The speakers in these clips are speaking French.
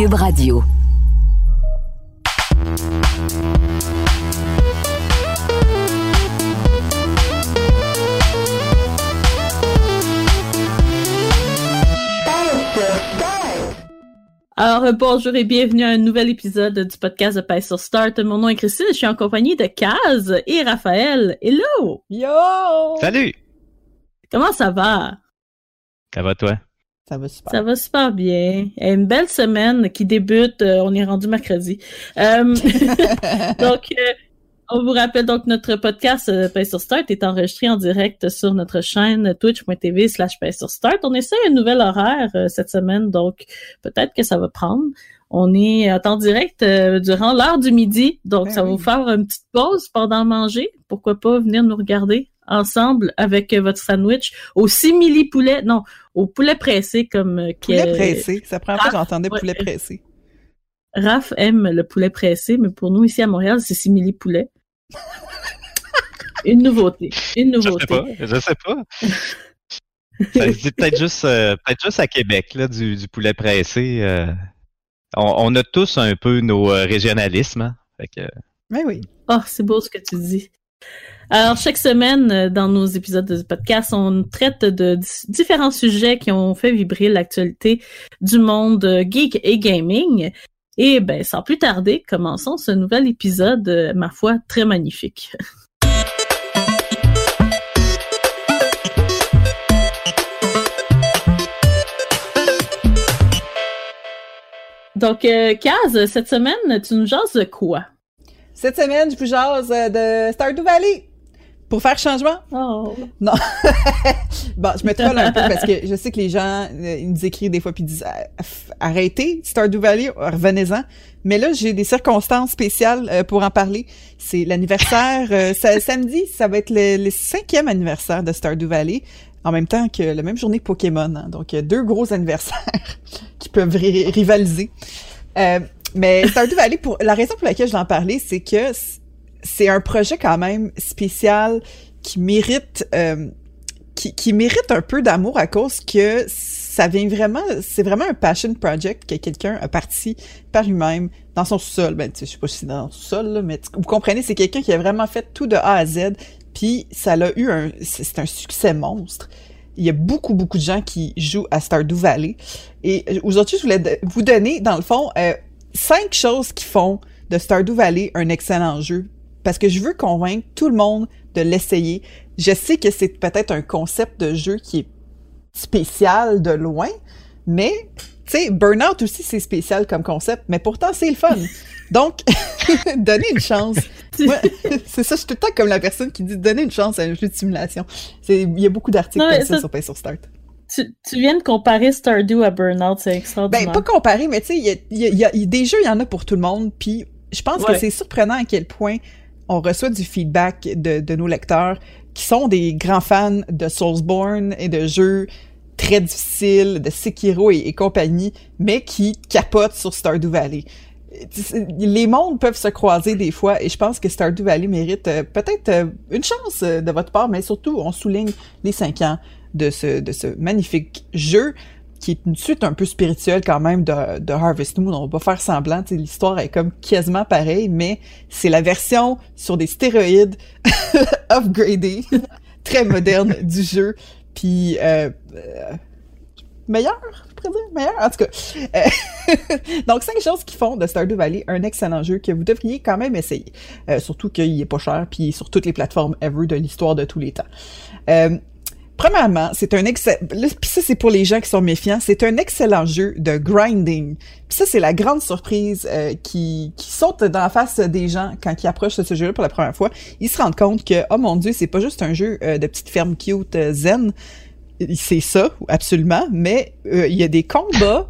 Cube Radio. Alors, euh, bonjour et bienvenue à un nouvel épisode du podcast de Pace sur Start. Mon nom est Christine, je suis en compagnie de Kaz et Raphaël. Hello! Yo! Salut! Comment ça va? Ça va toi? Ça va super. Ça va super bien. Une belle semaine qui débute. Euh, on est rendu mercredi. Euh, donc, euh, on vous rappelle donc notre podcast sur Start est enregistré en direct sur notre chaîne twitch.tv slash sur Start. On essaie un nouvel horaire cette semaine, donc peut-être que ça va prendre. On est en temps direct durant l'heure du midi, donc Ben ça va vous faire une petite pause pendant manger. Pourquoi pas venir nous regarder? Ensemble avec euh, votre sandwich au simili poulet, non, au poulet pressé comme euh, Poulet que- pressé. C'est la première fois que Ah, j'entendais ouais. poulet pressé. Raph aime le poulet pressé, mais pour nous ici à Montréal, c'est simili poulet. Une nouveauté. Une Je sais nouveauté. pas, je sais pas. Ça se dit peut-être juste, euh, peut-être juste à Québec, là, du, du poulet pressé. euh. on, on a tous un peu nos euh, régionalismes. hein. Fait que, Mais oui. Oh, c'est beau ce que tu dis. Alors, chaque semaine, euh, dans nos épisodes de podcast, on traite de di- différents sujets qui ont fait vibrer l'actualité du monde euh, geek et gaming. Et ben, sans plus tarder, commençons ce nouvel épisode, euh, ma foi, très magnifique. Donc, Kaz, cette semaine, tu nous jases de quoi? Cette semaine, je vous jase euh, de Stardew Valley. Pour faire changement. Oh. Non. bon, je me troll un peu parce que je sais que les gens euh, ils nous écrivent des fois puis disent Ah, arrêtez Stardew Valley, revenez-en. Mais là, j'ai des circonstances spéciales euh, pour en parler. C'est l'anniversaire euh, samedi, ça va être le, le cinquième anniversaire de Stardew Valley. En même temps que la même journée Pokémon. hein. Donc, il y a deux gros anniversaires qui peuvent ri- rivaliser. Euh, mais Stardew Valley, pour la raison pour laquelle je vais en parler, c'est que c'est un projet quand même spécial qui mérite euh, qui, qui mérite un peu d'amour à cause que ça vient vraiment c'est vraiment un passion project que quelqu'un a parti par lui-même dans son sous-sol. Ben tu sais, je sais pas si c'est dans son sous-sol mais vous comprenez c'est quelqu'un qui a vraiment fait tout de A à Z puis ça l'a eu un c'est un succès monstre. Il y a beaucoup beaucoup de gens qui jouent à Stardew Valley. Et euh, aujourd'hui je voulais vous donner dans le fond euh, cinq choses qui font de Stardew Valley un excellent jeu parce que je veux convaincre tout le monde de l'essayer. Je sais que c'est peut-être un concept de jeu qui est spécial de loin, mais tu sais, Burnout aussi c'est spécial comme concept, mais pourtant c'est le fun. Donc, donnez une chance. C'est ça, je suis tout le temps comme la personne qui dit donner une chance à un jeu de simulation. Il y a beaucoup d'articles comme ça, ça- sur Pay sur Start. Tu, tu viens de comparer Stardew à Burnout, c'est Ben, extraordinaire. pas comparé, mais tu sais, il y a, il y a- il y a- il y a des jeux, il y en a pour tout le monde, puis je pense que c'est surprenant à quel point on reçoit du feedback de, de nos lecteurs qui sont des grands fans de Soulsborne et de jeux très difficiles, de Sekiro et, et compagnie, mais qui capotent sur Stardew Valley. Les mondes peuvent se croiser des fois et je pense que Stardew Valley mérite euh, peut-être euh, une chance euh, de votre part, mais surtout on souligne les cinq ans de ce, de ce magnifique jeu qui est une suite un peu spirituelle quand même de, Harvest Moon. On va pas faire semblant, l'histoire est comme quasiment pareille, mais c'est la version sur des stéroïdes upgradée, très moderne du jeu, puis euh, euh, meilleur, je pourrais dire, meilleur, en tout cas. Euh, Donc, cinq choses qui font de Stardew Valley un excellent jeu que vous devriez quand même essayer. Euh, surtout qu'il est pas cher, puis sur toutes les plateformes ever de l'histoire de tous les temps. Premièrement, c'est un excellent. Puis ça, c'est pour les gens qui sont méfiants. C'est un excellent jeu de grinding. Puis ça, c'est la grande surprise euh, qui, qui saute dans la face des gens quand ils approchent de ce jeu-là pour la première fois. Ils se rendent compte que, oh mon dieu, c'est pas juste un jeu euh, de petite ferme cute euh, zen. C'est ça, absolument. Mais euh, il y a des combats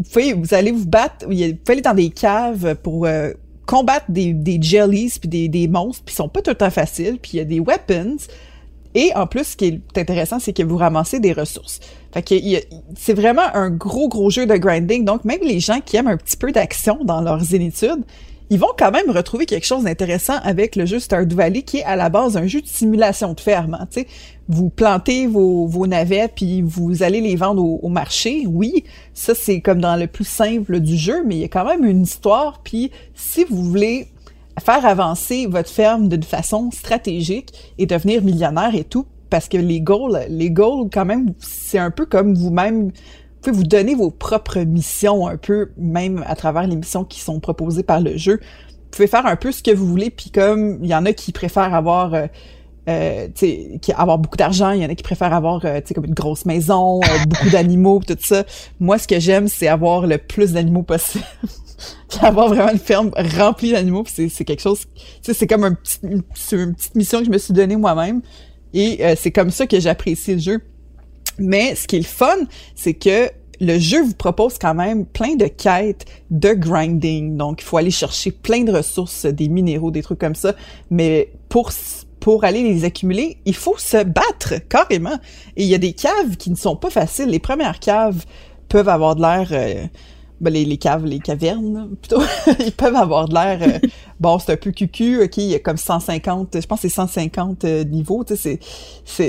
vous pouvez, vous allez vous battre, vous pouvez aller dans des caves pour euh, combattre des, des jellies puis des, des monstres, puis ils sont pas tout le temps faciles, puis il y a des weapons. Et en plus, ce qui est intéressant, c'est que vous ramassez des ressources. Fait que c'est vraiment un gros, gros jeu de grinding. Donc, même les gens qui aiment un petit peu d'action dans leurs zénitudes, ils vont quand même retrouver quelque chose d'intéressant avec le jeu Stardew Valley, qui est à la base un jeu de simulation de ferme. Hein, vous plantez vos, vos navets, puis vous allez les vendre au, marché. Oui, ça c'est comme dans le plus simple du jeu, mais il y a quand même une histoire. Puis si vous voulez faire avancer votre ferme d'une façon stratégique et devenir millionnaire et tout, parce que les goals, les goals quand même, c'est un peu comme vous-même, vous pouvez vous donner vos propres missions un peu, même à travers les missions qui sont proposées par le jeu. Vous pouvez faire un peu ce que vous voulez, puis comme il y en a qui préfèrent avoir euh, euh, qui avoir beaucoup d'argent, il y en a qui préfèrent avoir euh, comme une grosse maison, beaucoup d'animaux, tout ça. Moi, ce que j'aime, c'est avoir le plus d'animaux possible. avoir vraiment une ferme remplie d'animaux, c'est quelque chose, c'est comme un petit, une, petite mission que je me suis donnée moi-même. Et euh, c'est comme ça que j'apprécie le jeu. Mais ce qui est le fun, c'est que le jeu vous propose quand même plein de quêtes de grinding. Donc, il faut aller chercher plein de ressources, des minéraux, des trucs comme ça. Mais pour pour aller les accumuler, il faut se battre carrément. Et il y a des caves qui ne sont pas faciles. Les premières caves peuvent avoir de l'air euh, ben, les, les, caves, les cavernes, plutôt, ils peuvent avoir de l'air, euh, bon, c'est un peu cucu, ok, il y a comme 150, je pense que c'est 150 euh, niveaux, tu sais,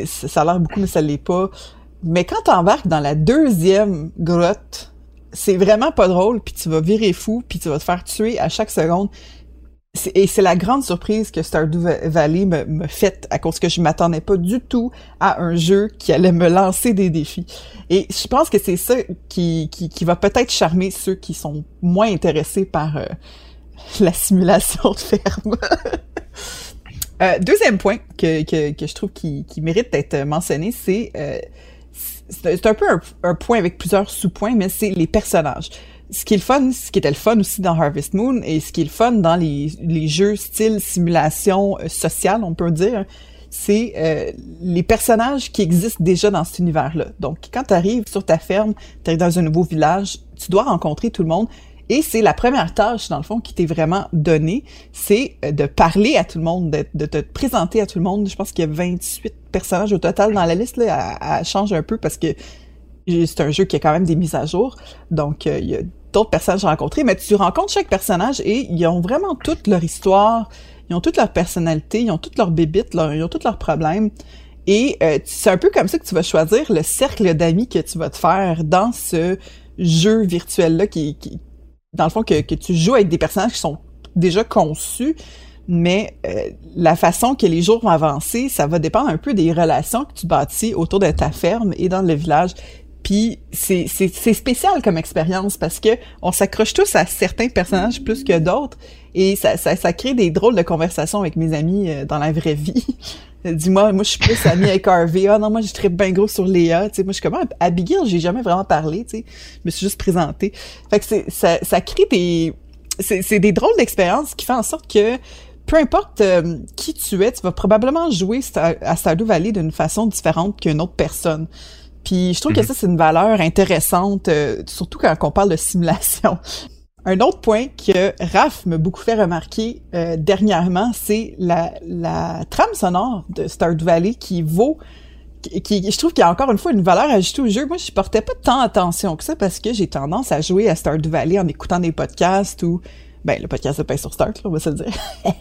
ça a l'air beaucoup, mais ça l'est pas. Mais quand t'embarques dans la deuxième grotte, c'est vraiment pas drôle, puis tu vas virer fou, puis tu vas te faire tuer à chaque seconde et c'est la grande surprise que Stardew Valley me, fait à cause que je m'attendais pas du tout à un jeu qui allait me lancer des défis. Et je pense que c'est ça qui, qui, va peut-être charmer ceux qui sont moins intéressés par euh, la simulation de ferme. euh, deuxième point que, que, que je trouve qui, qui mérite d'être mentionné, c'est euh, c'est un peu un, point avec plusieurs sous-points, mais c'est les personnages ce qui est le fun, ce qui était le fun aussi dans Harvest Moon et ce qui est le fun dans les, les jeux style simulation euh, sociale, on peut dire, c'est euh, les personnages qui existent déjà dans cet univers-là. Donc, quand tu arrives sur ta ferme, tu dans un nouveau village, tu dois rencontrer tout le monde. Et c'est la première tâche, dans le fond, qui t'est vraiment donnée, c'est euh, de parler à tout le monde, de, de, te présenter à tout le monde. Je pense qu'il y a 28 personnages au total dans la liste, là, elle, change un peu parce que c'est un jeu qui a quand même des mises à jour. Donc, il y a d'autres personnages rencontrés, mais tu rencontres chaque personnage et ils ont vraiment toute leur histoire, ils ont toute leur personnalité, ils ont toutes leurs bébites, ils ont tous leurs problèmes. Et euh, c'est un peu comme ça que tu vas choisir le cercle d'amis que tu vas te faire dans ce jeu virtuel-là qui, qui, dans le fond, que, que tu joues avec des personnages qui sont déjà conçus, mais euh, la façon que les jours vont avancer, ça va dépendre un peu des relations que tu bâtis autour de ta ferme et dans le village. Puis c'est spécial comme expérience parce que on s'accroche tous à certains personnages plus que d'autres et ça, ça, ça, crée des drôles de conversations avec mes amis euh, dans la vraie vie. Dis-moi, moi je suis plus amie avec Harvey. Ah non, moi je très bien gros sur Léa. Tu moi je suis comme ah, Abigail, j'ai jamais vraiment parlé. Tu sais, je me suis juste présentée. Fait que c'est ça, ça crée des c'est des drôles d'expériences qui font en sorte que peu importe euh, qui tu es, tu vas probablement jouer à Stardew Valley d'une façon différente qu'une autre personne. Puis je trouve que mhm. ça, c'est une valeur intéressante, euh, surtout quand on parle de simulation. Un autre point que Raph m'a beaucoup fait remarquer euh, dernièrement, c'est la, la trame sonore de Stardew Valley qui vaut qui, je trouve qu'il y a encore une fois une valeur ajoutée au jeu. Moi, je portais pas tant attention que ça parce que j'ai tendance à jouer à Stardew Valley en écoutant des podcasts ou ben le podcast de Pain sur Start, on va se le dire.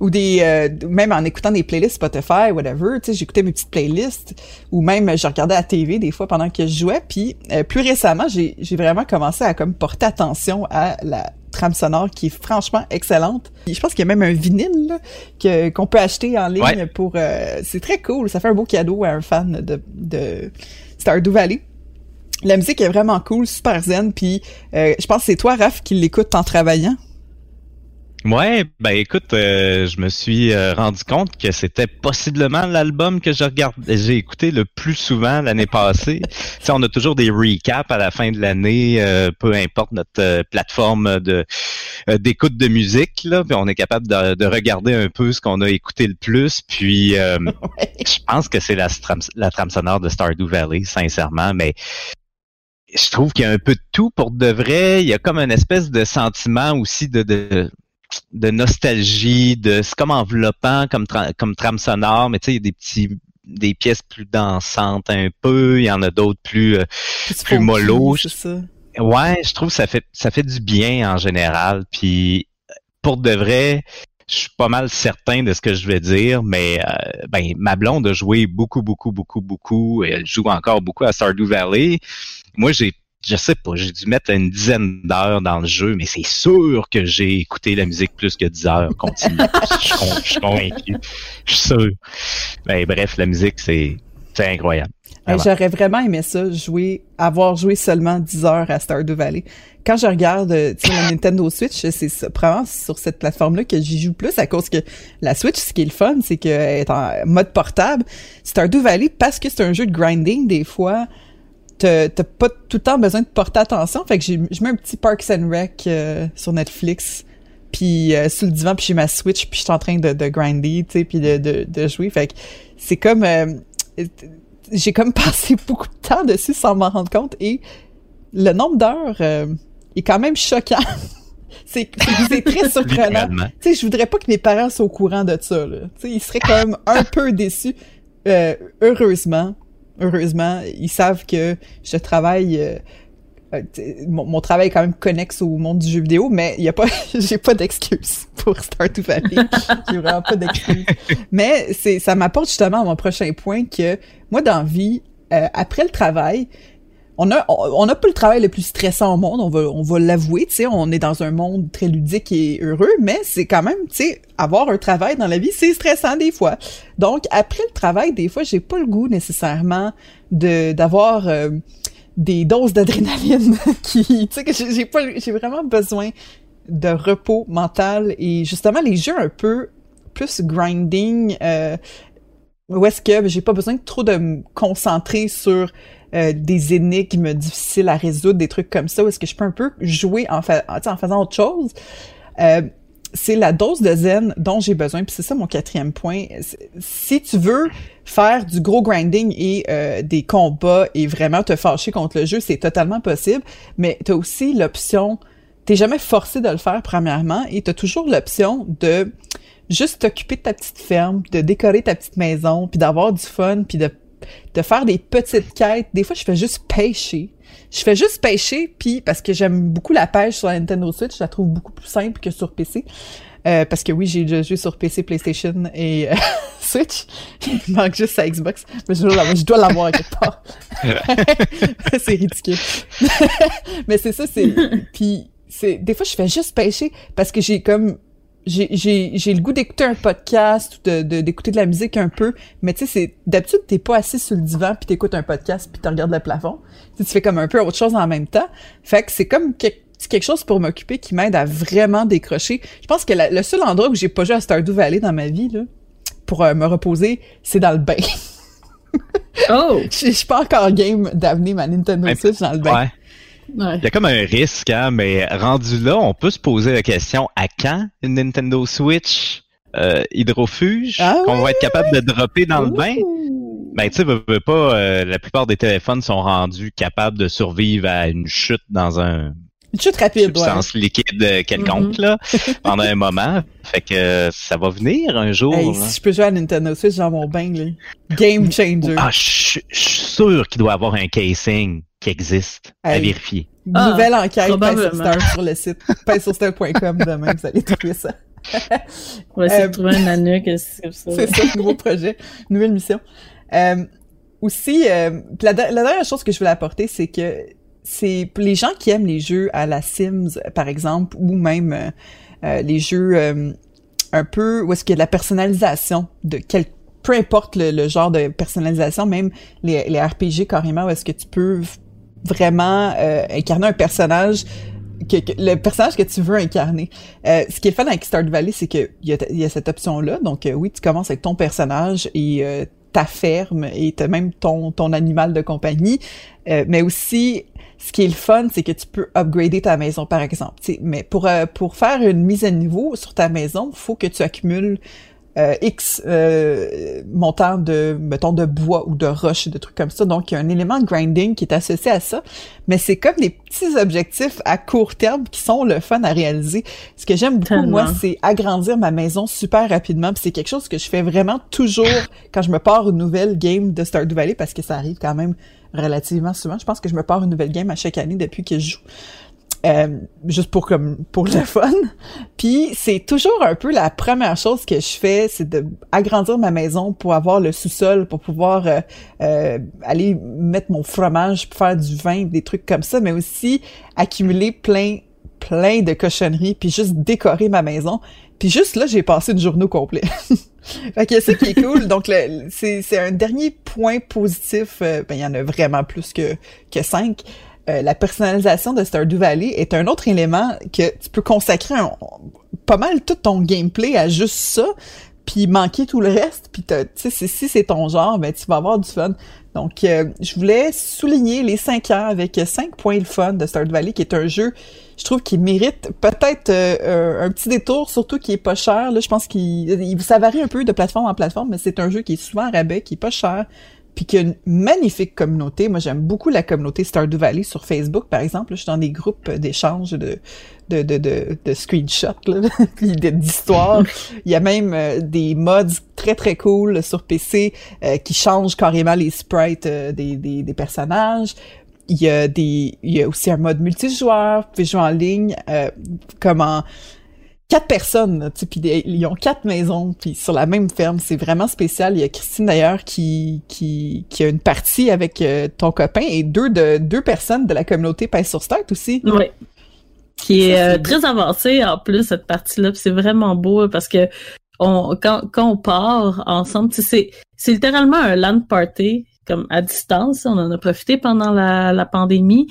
ou des euh, même en écoutant des playlists Spotify, whatever, tu sais, j'écoutais mes petites playlists ou même je regardais la TV des fois pendant que je jouais. Puis euh, plus récemment, j'ai j'ai vraiment commencé à comme porter attention à la trame sonore qui est franchement excellente. Je pense qu'il y a même un vinyle que qu'on peut acheter en ligne pour euh, c'est très cool, ça fait un beau cadeau à un fan de de Stardew Valley. La musique est vraiment cool, super zen, puis euh, je pense que c'est toi, Raph, qui l'écoute en travaillant. Ouais, ben écoute, euh, je me suis euh, rendu compte que c'était possiblement l'album que je regarde, j'ai écouté le plus souvent l'année passée. tu on a toujours des recaps à la fin de l'année, peu importe notre plateforme de d'écoute de musique, là, puis on est capable de, regarder un peu ce qu'on a écouté le plus. Puis, je pense que c'est la, la trame sonore de Stardew Valley, sincèrement, mais je trouve qu'il y a un peu de tout pour de vrai. Il y a comme une espèce de sentiment aussi de, de, de nostalgie, de c'est comme enveloppant comme, comme trame sonore, mais tu sais, il y a des petits des pièces plus dansantes un peu, il y en a d'autres plus euh, plus mollo. Ouais, je trouve que ça fait ça fait du bien en général. Puis pour de vrai, je suis pas mal certain de ce que je vais dire, mais euh, ben ma blonde a joué beaucoup, beaucoup, beaucoup, beaucoup. Et elle joue encore beaucoup à Stardew Valley. Moi, j'ai je sais pas, j'ai dû mettre une dizaine d'heures dans le jeu, mais c'est sûr que j'ai écouté la musique plus que dix heures continue. je, suis convaincu. Je suis sûr. Ben, bref, la musique, c'est incroyable. J'aurais vraiment aimé ça, jouer, avoir joué seulement 10 heures à Stardew Valley. Quand je regarde euh, la Nintendo Switch, c'est vraiment sur cette plateforme-là que j'y joue plus à cause que la Switch, ce qui est le fun, c'est qu'elle est en mode portable. Stardew Valley, parce que c'est un jeu de grinding, des fois, t'as pas tout le temps besoin de porter attention. Fait que je mets un petit Parks and Rec euh, sur Netflix, puis euh, sur le divan, puis j'ai ma Switch, puis je suis en train de, de grinder, tu sais, puis de, de, de, jouer. Fait que c'est comme j'ai comme passé beaucoup de temps dessus sans m'en rendre compte et le nombre d'heures euh, est quand même choquant. c'est très surprenant. tu sais, je voudrais pas que mes parents soient au courant de ça. Tu sais, ils seraient quand même un peu déçus. Euh, heureusement, heureusement, ils savent que je travaille euh, euh, mon, travail est quand même connexe au monde du jeu vidéo, mais il y a pas, j'ai pas d'excuse pour Stardew Valley. j'ai vraiment pas d'excuse. Mais c'est, ça m'apporte justement à mon prochain point que moi, dans vie, euh, après le travail, on a, on, a pas le travail le plus stressant au monde, on va, on va l'avouer, tu sais, on est dans un monde très ludique et heureux, mais c'est quand même, tu sais, avoir un travail dans la vie, c'est stressant des fois. Donc, après le travail, des fois, j'ai pas le goût nécessairement de, d'avoir, euh, des doses d'adrénaline qui, tu sais, que j'ai pas, j'ai vraiment besoin de repos mental et justement les jeux un peu plus grinding, euh, où est-ce que j'ai pas besoin trop de me concentrer sur euh, des énigmes difficiles à résoudre, des trucs comme ça, où est-ce que je peux un peu jouer en, en faisant autre chose. Euh, c'est la dose de zen dont j'ai besoin. Puis c'est ça mon quatrième point. Si tu veux faire du gros grinding et euh, des combats et vraiment te fâcher contre le jeu, c'est totalement possible. Mais tu as aussi l'option, t'es jamais forcé de le faire premièrement, et tu as toujours l'option de juste t'occuper de ta petite ferme, de décorer ta petite maison, puis d'avoir du fun, puis de, de faire des petites quêtes. Des fois, je fais juste pêcher je fais juste pêcher, puis parce que j'aime beaucoup la pêche sur la Nintendo Switch, je la trouve beaucoup plus simple que sur PC. Euh, parce que oui, j'ai déjà joué sur PC, PlayStation et euh, Switch. Il manque juste sa Xbox. Mais je dois l'avoir quelque part. c'est ridicule. mais c'est ça, c'est... Puis, c'est... Des fois, je fais juste pêcher parce que j'ai comme j'ai le goût d'écouter un podcast ou de d'écouter de, la musique un peu, mais tu sais, c'est d'habitude t'es pas assis sur le divan puis t'écoutes un podcast puis tu regardes le plafond. Tu, fais comme un peu autre chose en même temps. Fait que c'est comme quelque chose pour m'occuper qui m'aide à vraiment décrocher. Je pense que le seul endroit où j'ai pas joué à Stardew Valley dans ma vie là, pour euh, me reposer, c'est dans le bain. oh! Je suis pas encore game d'amener ma Nintendo Switch dans le bain. Il y a comme un risque, hein, mais rendu là, on peut se poser la question à quand une Nintendo Switch euh, hydrofuge ah qu'on va être capable de dropper dans le bain? Ben, tu sais, pas, euh, la plupart des téléphones sont rendus capables de survivre à une chute dans un une chute rapide, substance liquide quelconque, mm-hmm. là, pendant un moment. Fait que ça va venir un jour. si je peux jouer à Nintendo Switch dans mon bain, là. Game changer. Ah, je suis sûr qu'il doit avoir un casing qui existe à vérifier. Nouvelle ah, enquête sur le site paysourstar.com demain, vous allez trouver ça. On va essayer de euh, trouver un anneau c'est ça? C'est ça, nouveau projet, nouvelle mission. Euh, aussi, euh, la, dernière chose que je voulais apporter, c'est que c'est pour les gens qui aiment les jeux à la Sims, par exemple, ou même les jeux un peu où est-ce qu'il y a de la personnalisation de quel peu importe le, genre de personnalisation, même les, les RPG carrément, où est-ce que tu peux vraiment euh, incarner un personnage que, le personnage que tu veux incarner. Euh, ce qui est fun avec Stardew Valley, c'est qu'il y a, y a cette option-là. Donc euh, oui, tu commences avec ton personnage et ta ferme et t'as même ton, ton animal de compagnie. mais aussi, ce qui est le fun, c'est que tu peux upgrader ta maison, par exemple. mais pour, pour faire une mise à niveau sur ta maison, faut que tu accumules euh, X euh, montant de, mettons, de bois ou de roche, de trucs comme ça. Donc, il y a un élément de grinding qui est associé à ça. Mais c'est comme des petits objectifs à court terme qui sont le fun à réaliser. Ce que j'aime beaucoup, moi, c'est agrandir ma maison super rapidement. Puis c'est quelque chose que je fais vraiment toujours quand je me pars une nouvelle game de Stardew Valley parce que ça arrive quand même relativement souvent. Je pense que je me pars une nouvelle game à chaque année depuis que je joue. Euh, juste pour comme pour le fun. Puis c'est toujours un peu la première chose que je fais, c'est de agrandir ma maison pour avoir le sous-sol, pour pouvoir euh, euh, aller mettre mon fromage, faire du vin, des trucs comme ça, mais aussi accumuler plein plein de cochonneries, puis juste décorer ma maison. Puis juste là, j'ai passé une journée au complet. fait que c'est qui est cool. Donc c'est un dernier point positif. ben il y en a vraiment plus que que cinq. Euh, la personnalisation de Stardew Valley est un autre élément que tu peux consacrer pas mal tout ton gameplay à juste ça, puis manquer tout le reste, puis tu si c'est ton genre, ben tu vas avoir du fun. Donc euh, je voulais souligner les 5 ans avec 5 points de fun de Stardew Valley qui est un jeu je trouve qu'il mérite peut-être euh, un petit détour, surtout qui est pas cher. Là, je pense qu'il ça varie un peu de plateforme en plateforme, mais c'est un jeu qui est souvent rabais, qui est pas cher, puis qu'il y a une magnifique communauté. Moi, j'aime beaucoup la communauté Stardew Valley sur Facebook, par exemple. je suis dans des groupes d'échanges de, de, de, de, screenshots, puis d'histoires. Il y a même euh, des mods très, très cool sur PC euh, qui changent carrément les sprites euh, des, des, des, personnages. Il y a des, il y a aussi un mode multijoueur, vous pouvez jouer en ligne, comme en quatre personnes, tu puis ils ont quatre maisons, puis sur la même ferme, c'est vraiment spécial. Il y a Christine d'ailleurs qui, qui, qui a une partie avec euh, ton copain et deux de deux personnes de la communauté Pèse sur Start aussi. Oui. Qui est, euh, très avancée en plus cette partie-là, c'est vraiment beau parce que on, quand, quand on part ensemble, c'est c'est littéralement un land party comme à distance. On en a profité pendant la, la pandémie.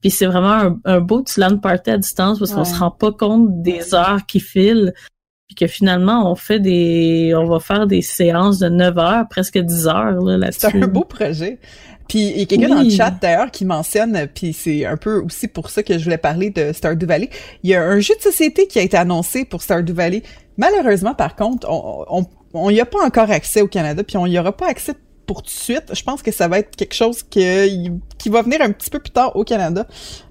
Puis c'est vraiment un, beau petit land party à distance parce qu'on se rend pas compte des heures qui filent. Puis que finalement, on fait des, on va faire des séances de 9 heures, presque 10 heures, là, là-dessus. C'est un beau projet. Puis il y a quelqu'un dans le chat d'ailleurs qui mentionne, puis c'est un peu aussi pour ça que je voulais parler de Stardew Valley. Il y a un jeu de société qui a été annoncé pour Stardew Valley. Malheureusement, par contre, on, on, y a pas encore accès au Canada, puis on y aura pas accès pour tout de suite. Je pense que ça va être quelque chose qui, va venir un petit peu plus tard au Canada.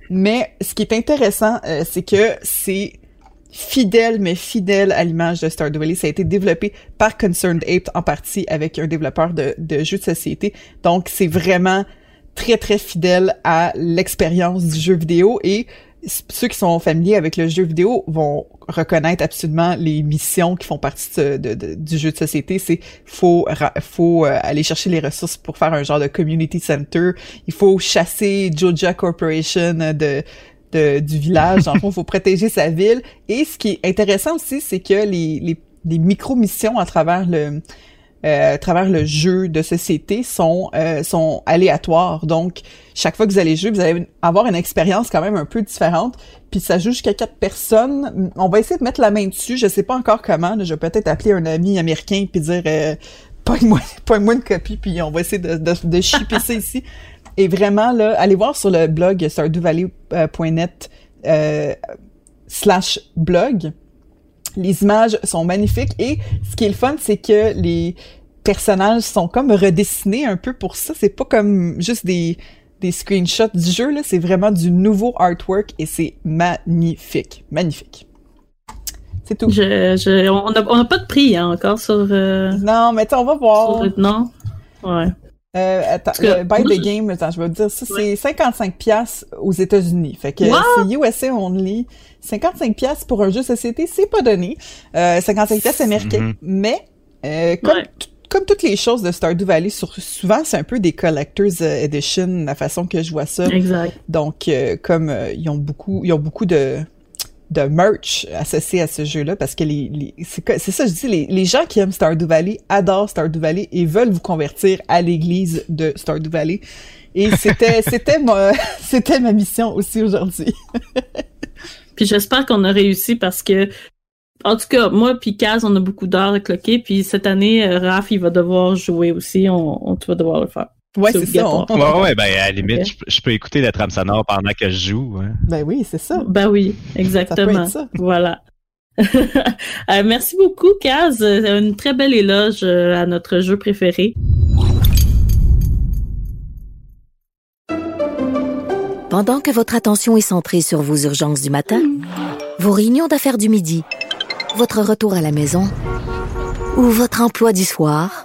Mais ce qui est intéressant, euh, c'est que c'est fidèle, mais fidèle à l'image de Stardew Valley. Ça a été développé par Concerned Ape en partie avec un développeur de, de jeux de société. Donc, c'est vraiment très, très fidèle à l'expérience du jeu vidéo et ceux qui sont familiers avec le jeu vidéo vont reconnaître absolument les missions qui font partie de, du jeu de société. C'est faut faut euh, aller chercher les ressources pour faire un genre de community center. Il faut chasser Joja Corporation de, du village. En fond, il faut protéger sa ville. Et ce qui est intéressant aussi, c'est que les, les, les micro-missions à travers le à travers le jeu de société sont euh, sont aléatoires. Donc, chaque fois que vous allez jouer, vous allez avoir une expérience quand même un peu différente. Puis ça joue jusqu'à quatre personnes. On va essayer de mettre la main dessus. Je sais pas encore comment. Je vais peut-être appeler un ami américain puis dire euh, pogne-moi pogne une copie puis on va essayer de, de, de shipper ça ici. Et vraiment là, allez voir sur le blog stardewvalley.net euh, slash blog les images sont magnifiques et ce qui est le fun, c'est que les personnages sont comme redessinés un peu pour ça. C'est pas comme juste des, des screenshots du jeu, là. C'est vraiment du nouveau artwork et c'est magnifique. Magnifique. C'est tout. Je, on n'a on a pas de prix hein, encore sur. Euh, non, mais on va voir. non? Ouais. Euh, attends, le buy the game, attends, je vais te dire ça, c'est 55 pièces aux États-Unis. Fait que c'est USA only. 55 pièces pour un jeu société, c'est pas donné. Euh, 55 pièces américains. Mm-hmm. Mais euh, comme comme toutes les choses de Stardew Valley, sur, souvent c'est un peu des collectors euh, edition, la façon que je vois ça. Exact. Donc euh, comme euh, ils ont beaucoup ils ont beaucoup de de merch associé à ce jeu-là parce que les, les c'est ça je dis les, les gens qui aiment Stardew Valley adorent Stardew Valley et veulent vous convertir à l'église de Stardew Valley et c'était c'était ma c'était ma mission aussi aujourd'hui. puis j'espère qu'on a réussi parce que en tout cas, moi puis Kaz, on a beaucoup d'heures à cloquer, puis cette année, euh, Raph, il va devoir jouer aussi, on, on tu vas devoir le faire. Ouais, c'est ça. Ouais, ouais, ben, à la limite, je, peux écouter la trame sonore pendant que je joue. Ben oui, c'est ça. Ben oui, exactement. Ça Voilà. Euh, merci beaucoup, Kaz. Une très belle éloge à notre jeu préféré. Pendant que votre attention est centrée sur vos urgences du matin, vos réunions d'affaires du midi, votre retour à la maison ou votre emploi du soir,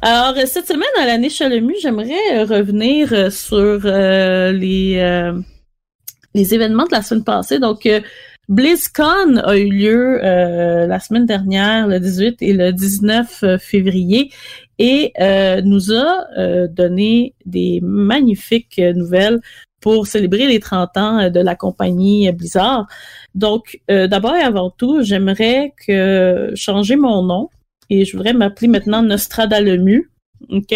Alors, cette semaine, à la niche à l'EMU, j'aimerais revenir euh, sur euh, les, euh, les événements de la semaine passée. Donc, BlizzCon a eu lieu la semaine dernière, le 18 et le 19 février, et nous a donné des magnifiques nouvelles pour célébrer les 30 ans de la compagnie Blizzard. Donc, d'abord et avant tout, j'aimerais que changer mon nom et je voudrais m'appeler maintenant Nostradalemu. OK?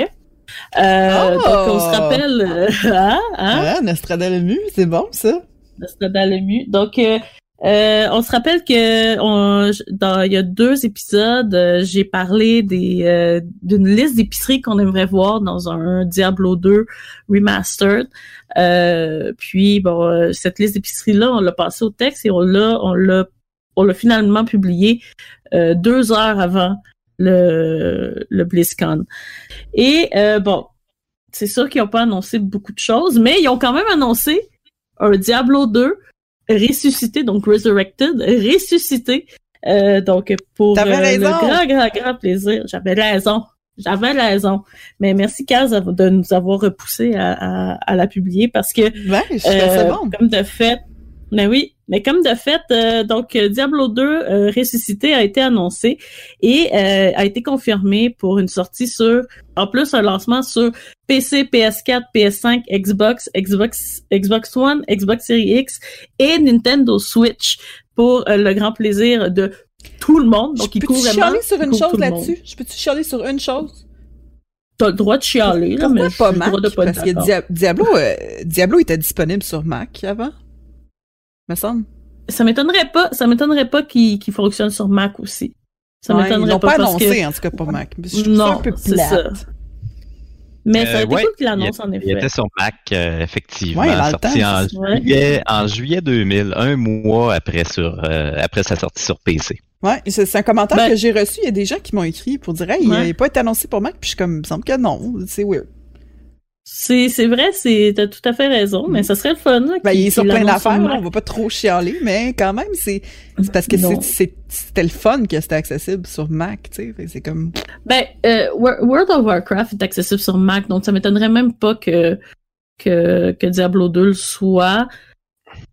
Euh, Donc, on se oh! rappelle... Euh, hein, hein? Ah, Nostradalemu, c'est bon, ça? Nostradalemu. Donc, euh, euh, on se rappelle que on, dans, il y a deux épisodes, euh, j'ai parlé des d'une liste d'épiceries qu'on aimerait voir dans un Diablo 2 remastered. Puis bon, cette liste d'épiceries là, on l'a passé au texte et on l'a on l'a on l'a finalement publié deux heures avant le, le BlizzCon. Et euh, bon, c'est sûr qu'ils n'ont pas annoncé beaucoup de choses, mais ils ont quand même annoncé un Diablo 2 ressuscité, donc Resurrected, ressuscité. Euh, donc pour euh, le grand, grand, grand plaisir. J'avais raison. J'avais raison. Mais merci Kaz de nous avoir repoussé à, à, la publier parce que ouais, je bon. comme de fait, mais oui, mais comme de fait, euh, donc Diablo 2 euh, ressuscité a été annoncé et euh, a été confirmé pour une sortie sur, en plus un lancement sur PC, PS4, PS5, Xbox, Xbox, Xbox One, Xbox Series X et Nintendo Switch pour le grand plaisir de tout le monde. Donc, il court vraiment. chialer sur une chose là-dessus? Je peux-tu chialer sur une chose? T'as le droit de chialer, là, mais pas Mac, de pas parce que Diablo, Diablo était disponible sur Mac avant me semble. Ça m'étonnerait pas, ça m'étonnerait pas qu'il fonctionne sur Mac aussi. Ça m'étonnerait pas. Ils l'ont pas annoncé, en tout cas, pour Mac. Je non, ça un peu plate. Ça. Mais ça a été euh, cool qu'il l'annonce, en effet. Il était sur Mac, euh, effectivement, ouais, sorti en, juillet, en juillet 2000, un mois après, sur, euh, après sa sortie sur PC. Ouais, c'est un commentaire ben que j'ai reçu. Il y a des gens qui m'ont écrit pour dire, hey, il n'a pas été annoncé pour Mac, puis je suis comme, il me semble que non, c'est weird. C'est, c'est vrai, c'est, t'as tout à fait raison, mais ça serait le fun. ben, il est sur plein d'affaires, on va pas trop chialer, mais quand même, c'est, c'est parce que c'était le fun que c'était accessible sur Mac, tu sais, c'est comme... Ben, euh, World of Warcraft est accessible sur Mac, donc ça m'étonnerait même pas que, que, que Diablo 2 le soit.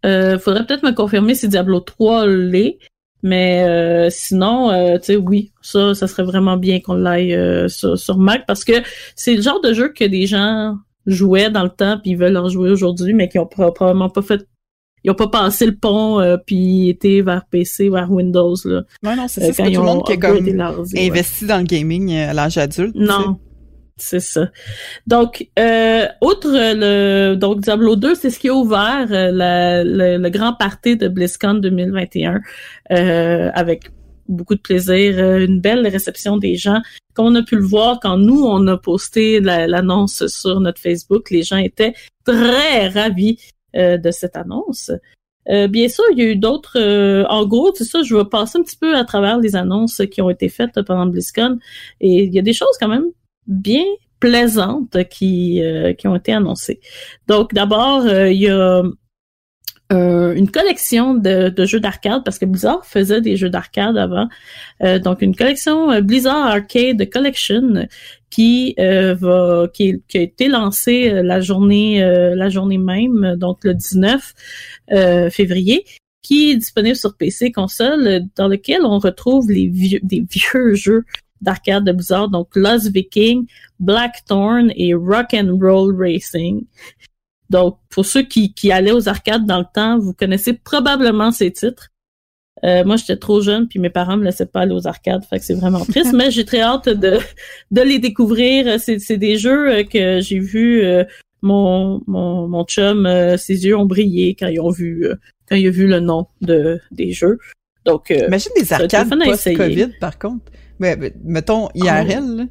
Euh, faudrait peut-être me confirmer si Diablo 3 l'est, mais euh, sinon, euh, tu sais, oui, ça, ça serait vraiment bien qu'on l'aille euh, sur, Mac parce que c'est le genre de jeu que des gens jouaient dans le temps puis ils veulent en jouer aujourd'hui, mais qui ont probablement pas fait ils ont pas passé le pont puis été vers PC, vers Windows là. Ouais, non, c'est ça, c'est pas tout le monde qui est comme investi dans le gaming à l'âge adulte. Non. C'est ça. Donc, euh, outre le donc Diablo 2, c'est ce qui a ouvert euh, le, grand party de BlizzCon 2021 euh, avec beaucoup de plaisir, une belle réception des gens. Comme on a pu le voir quand nous, on a posté l'annonce sur notre Facebook, les gens étaient très ravis de cette annonce. bien sûr, il y a eu d'autres. en gros, c'est ça. Je vais passer un petit peu à travers les annonces qui ont été faites pendant BlizzCon, et il y a des choses quand même bien plaisantes qui, euh, qui ont été annoncées. Donc d'abord, euh, il y a euh, une collection de, de jeux d'arcade parce que Blizzard faisait des jeux d'arcade avant. donc une collection Blizzard Arcade Collection qui va qui, qui, a été lancée la journée la journée même donc le 19 février qui est disponible sur PC console dans lequel on retrouve les vieux des vieux jeux d'arcade de Blizzard, donc Lost Viking, Blackthorn et Rock and Roll Racing. Donc, pour ceux qui, qui allaient aux arcades dans le temps, vous connaissez probablement ces titres. Euh, moi, j'étais trop jeune, puis mes parents me laissaient pas aller aux arcades, fait que c'est vraiment triste. mais j'ai très hâte de, de les découvrir. C'est, c'est des jeux euh, que j'ai vu euh, mon, mon, mon chum, ses yeux ont brillé quand ils ont vu quand il a vu le nom de des jeux. Donc, imagine des arcades post-Covid, par contre. Mais, mettons IRL. Là.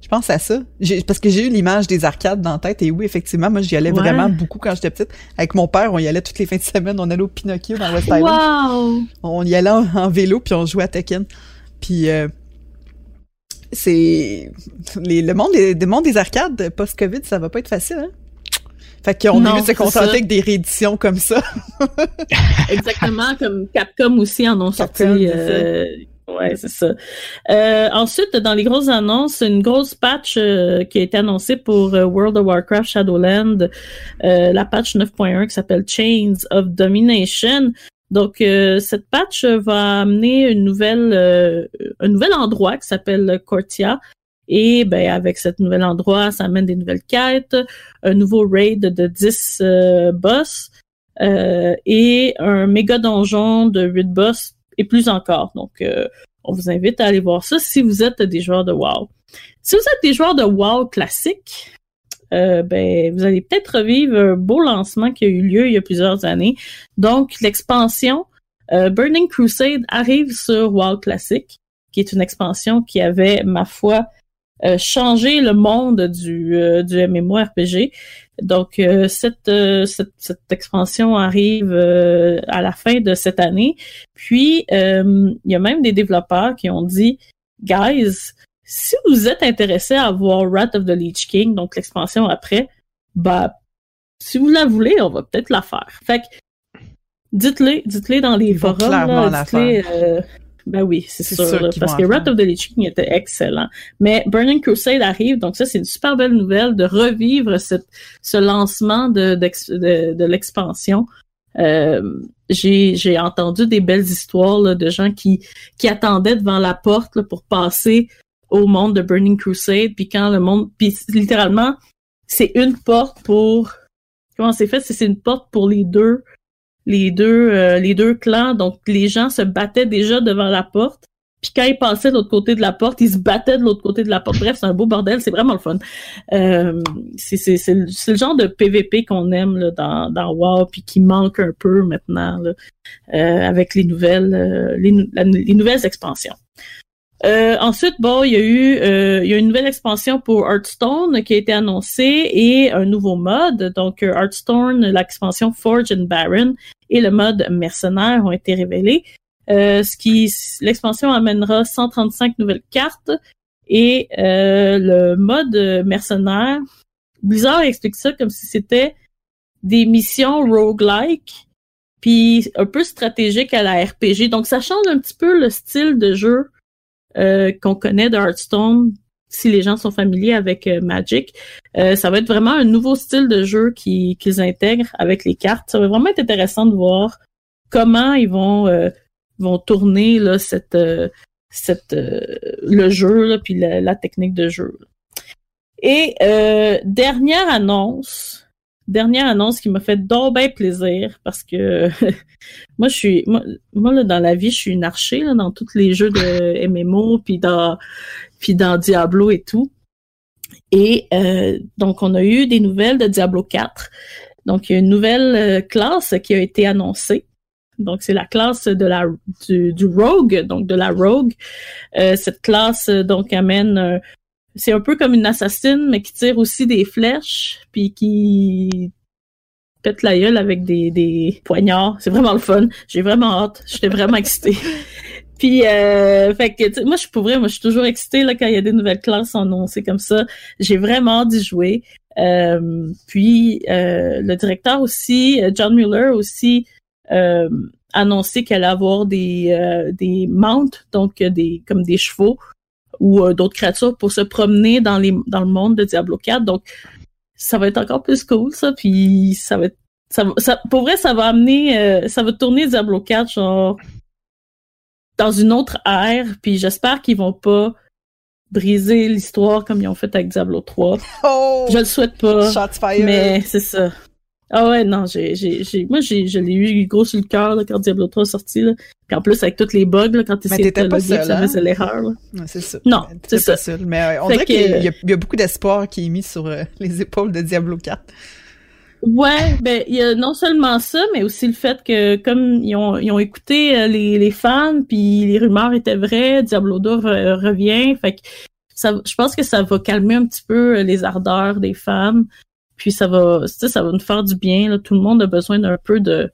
Je pense à ça. Parce que j'ai eu l'image des arcades dans la tête et oui, effectivement, moi j'y allais vraiment beaucoup quand j'étais petite. Avec mon père, on y allait toutes les fins de semaine. On allait au Pinocchio dans West Island. On y allait en, vélo puis on jouait à Tekken. Puis euh, c'est le monde des, monde des arcades post-Covid, ça va pas être facile. Hein? Fait qu'on est mieux de se contenter avec des rééditions comme ça. Exactement, comme Capcom aussi en ont sorti. Euh, Ouais, c'est ça. Euh, ensuite, dans les grosses annonces, une grosse patch euh, qui a été annoncée pour euh, World of Warcraft Shadowland, la patch 9.1 qui s'appelle Chains of Domination. Donc, cette patch va amener une nouvelle, un nouvel endroit qui s'appelle Cortia. Et ben, avec cet nouvel endroit, ça amène des nouvelles quêtes, un nouveau raid de 10 boss et un méga donjon de 8 boss et plus encore. Donc, euh, on vous invite à aller voir ça si vous êtes des joueurs de WoW. Si vous êtes des joueurs de WoW classique, euh, ben, vous allez peut-être revivre un beau lancement qui a eu lieu il y a plusieurs années. Donc, l'expansion euh, Burning Crusade arrive sur WoW classique, qui est une expansion qui avait, ma foi, changé le monde du, du MMORPG. Donc, euh, cette, euh, cette, cette, expansion arrive euh, à la fin de cette année. Puis, il y a même des développeurs qui ont dit, guys, si vous êtes intéressé à voir Wrath of the Leech King, donc l'expansion après, bah, si vous la voulez, on va peut-être la faire. Fait que, dites-le, dites-le dans les forums, là, dites ben oui, c'est sûr. parce que Wrath of the Lich King était excellent. Mais Burning Crusade arrive, donc ça, c'est une super belle nouvelle de revivre cette, ce lancement de, de, de, l'expansion. Euh, j'ai entendu des belles histoires de gens qui, qui attendaient devant la porte pour passer au monde de Burning Crusade, puis quand le monde... Puis littéralement, c'est une porte pour... Comment c'est fait? C'est une porte pour les deux les deux, euh, les deux clans. Donc, les gens se battaient déjà devant la porte. Puis quand ils passaient de l'autre côté de la porte, ils se battaient de l'autre côté de la porte. Bref, c'est un beau bordel, c'est vraiment le fun. Euh, c'est, le, genre de PVP qu'on aime là, dans, dans WoW, puis qui manque un peu maintenant euh, avec les nouvelles, les, les nouvelles expansions. Euh, ensuite, bon, il y a eu euh, il y a une nouvelle expansion pour Hearthstone qui a été annoncée et un nouveau mode. Donc, euh, Hearthstone, l'expansion Forge and Baron et le mode mercenaire ont été révélés. ce qui l'expansion amènera 135 nouvelles cartes et le mode mercenaire. Blizzard explique ça comme si c'était des missions roguelike puis un peu stratégique à la RPG. Donc, ça change un petit peu le style de jeu euh, qu'on connaît de Hearthstone, si les gens sont familiers avec euh, Magic. Euh, ça va être vraiment un nouveau style de jeu qu'ils intègrent avec les cartes. Ça va vraiment être intéressant de voir comment ils vont vont tourner le jeu là, puis la, technique de jeu. Et dernière annonce, dernière annonce qui m'a fait donc bien plaisir parce que moi je suis moi, là, dans la vie je suis une archer là, dans tous les jeux de MMO puis dans puis dans Diablo et tout. Et euh, donc on a eu des nouvelles de Diablo 4 donc il y a une nouvelle euh, classe qui a été annoncée. Donc c'est la classe de la du, du, rogue donc de la rogue. Euh, cette classe donc amène c'est un peu comme une assassine, mais qui tire aussi des flèches, puis qui pète la gueule avec des, des poignards. C'est vraiment le fun. J'ai vraiment hâte. J'étais vraiment excitée. Puis, euh, fait que, moi, je pourrais, moi, je suis toujours excitée là, quand il y a des nouvelles classes annoncées comme ça. J'ai vraiment hâte d'y jouer. Euh, puis, euh, le directeur aussi, John Mueller aussi, euh, annoncé qu'elle allait avoir des, euh, des mounts, donc des comme des chevaux ou euh, d'autres créatures pour se promener dans les dans le monde de Diablo 4. Donc ça va être encore plus cool ça puis ça va être ça, ça pour vrai ça va amener euh, ça va tourner Diablo 4 genre dans une autre ère puis j'espère qu'ils vont pas briser l'histoire comme ils ont fait avec Diablo 3. Oh! Je le souhaite pas. Mais c'est ça. Ah ouais, non, j'ai, j'ai, j'ai, moi, j'ai, je l'ai eu gros sur le cœur là, quand Diablo 3 est sorti. Là. Puis en plus, avec tous les bugs, là, quand tu essayais de pas seul, ça hein? faisait l'erreur. là. Ouais, c'est ça. Non, c'est pas ça. seul. Mais euh, on Fait dirait qu'il y, a- que- il y a- il y a beaucoup d'espoir qui est mis sur euh, les épaules de Diablo 4. Ouais, ben il y a non seulement ça, mais aussi le fait que comme ils ont, ils ont écouté euh, les, les fans, puis les rumeurs étaient vraies, Diablo 2 re- revient, fait que ça, je pense que ça va calmer un petit peu les ardeurs des fans, puis ça va, ça va nous faire du bien. Là. Tout le monde a besoin d'un peu de,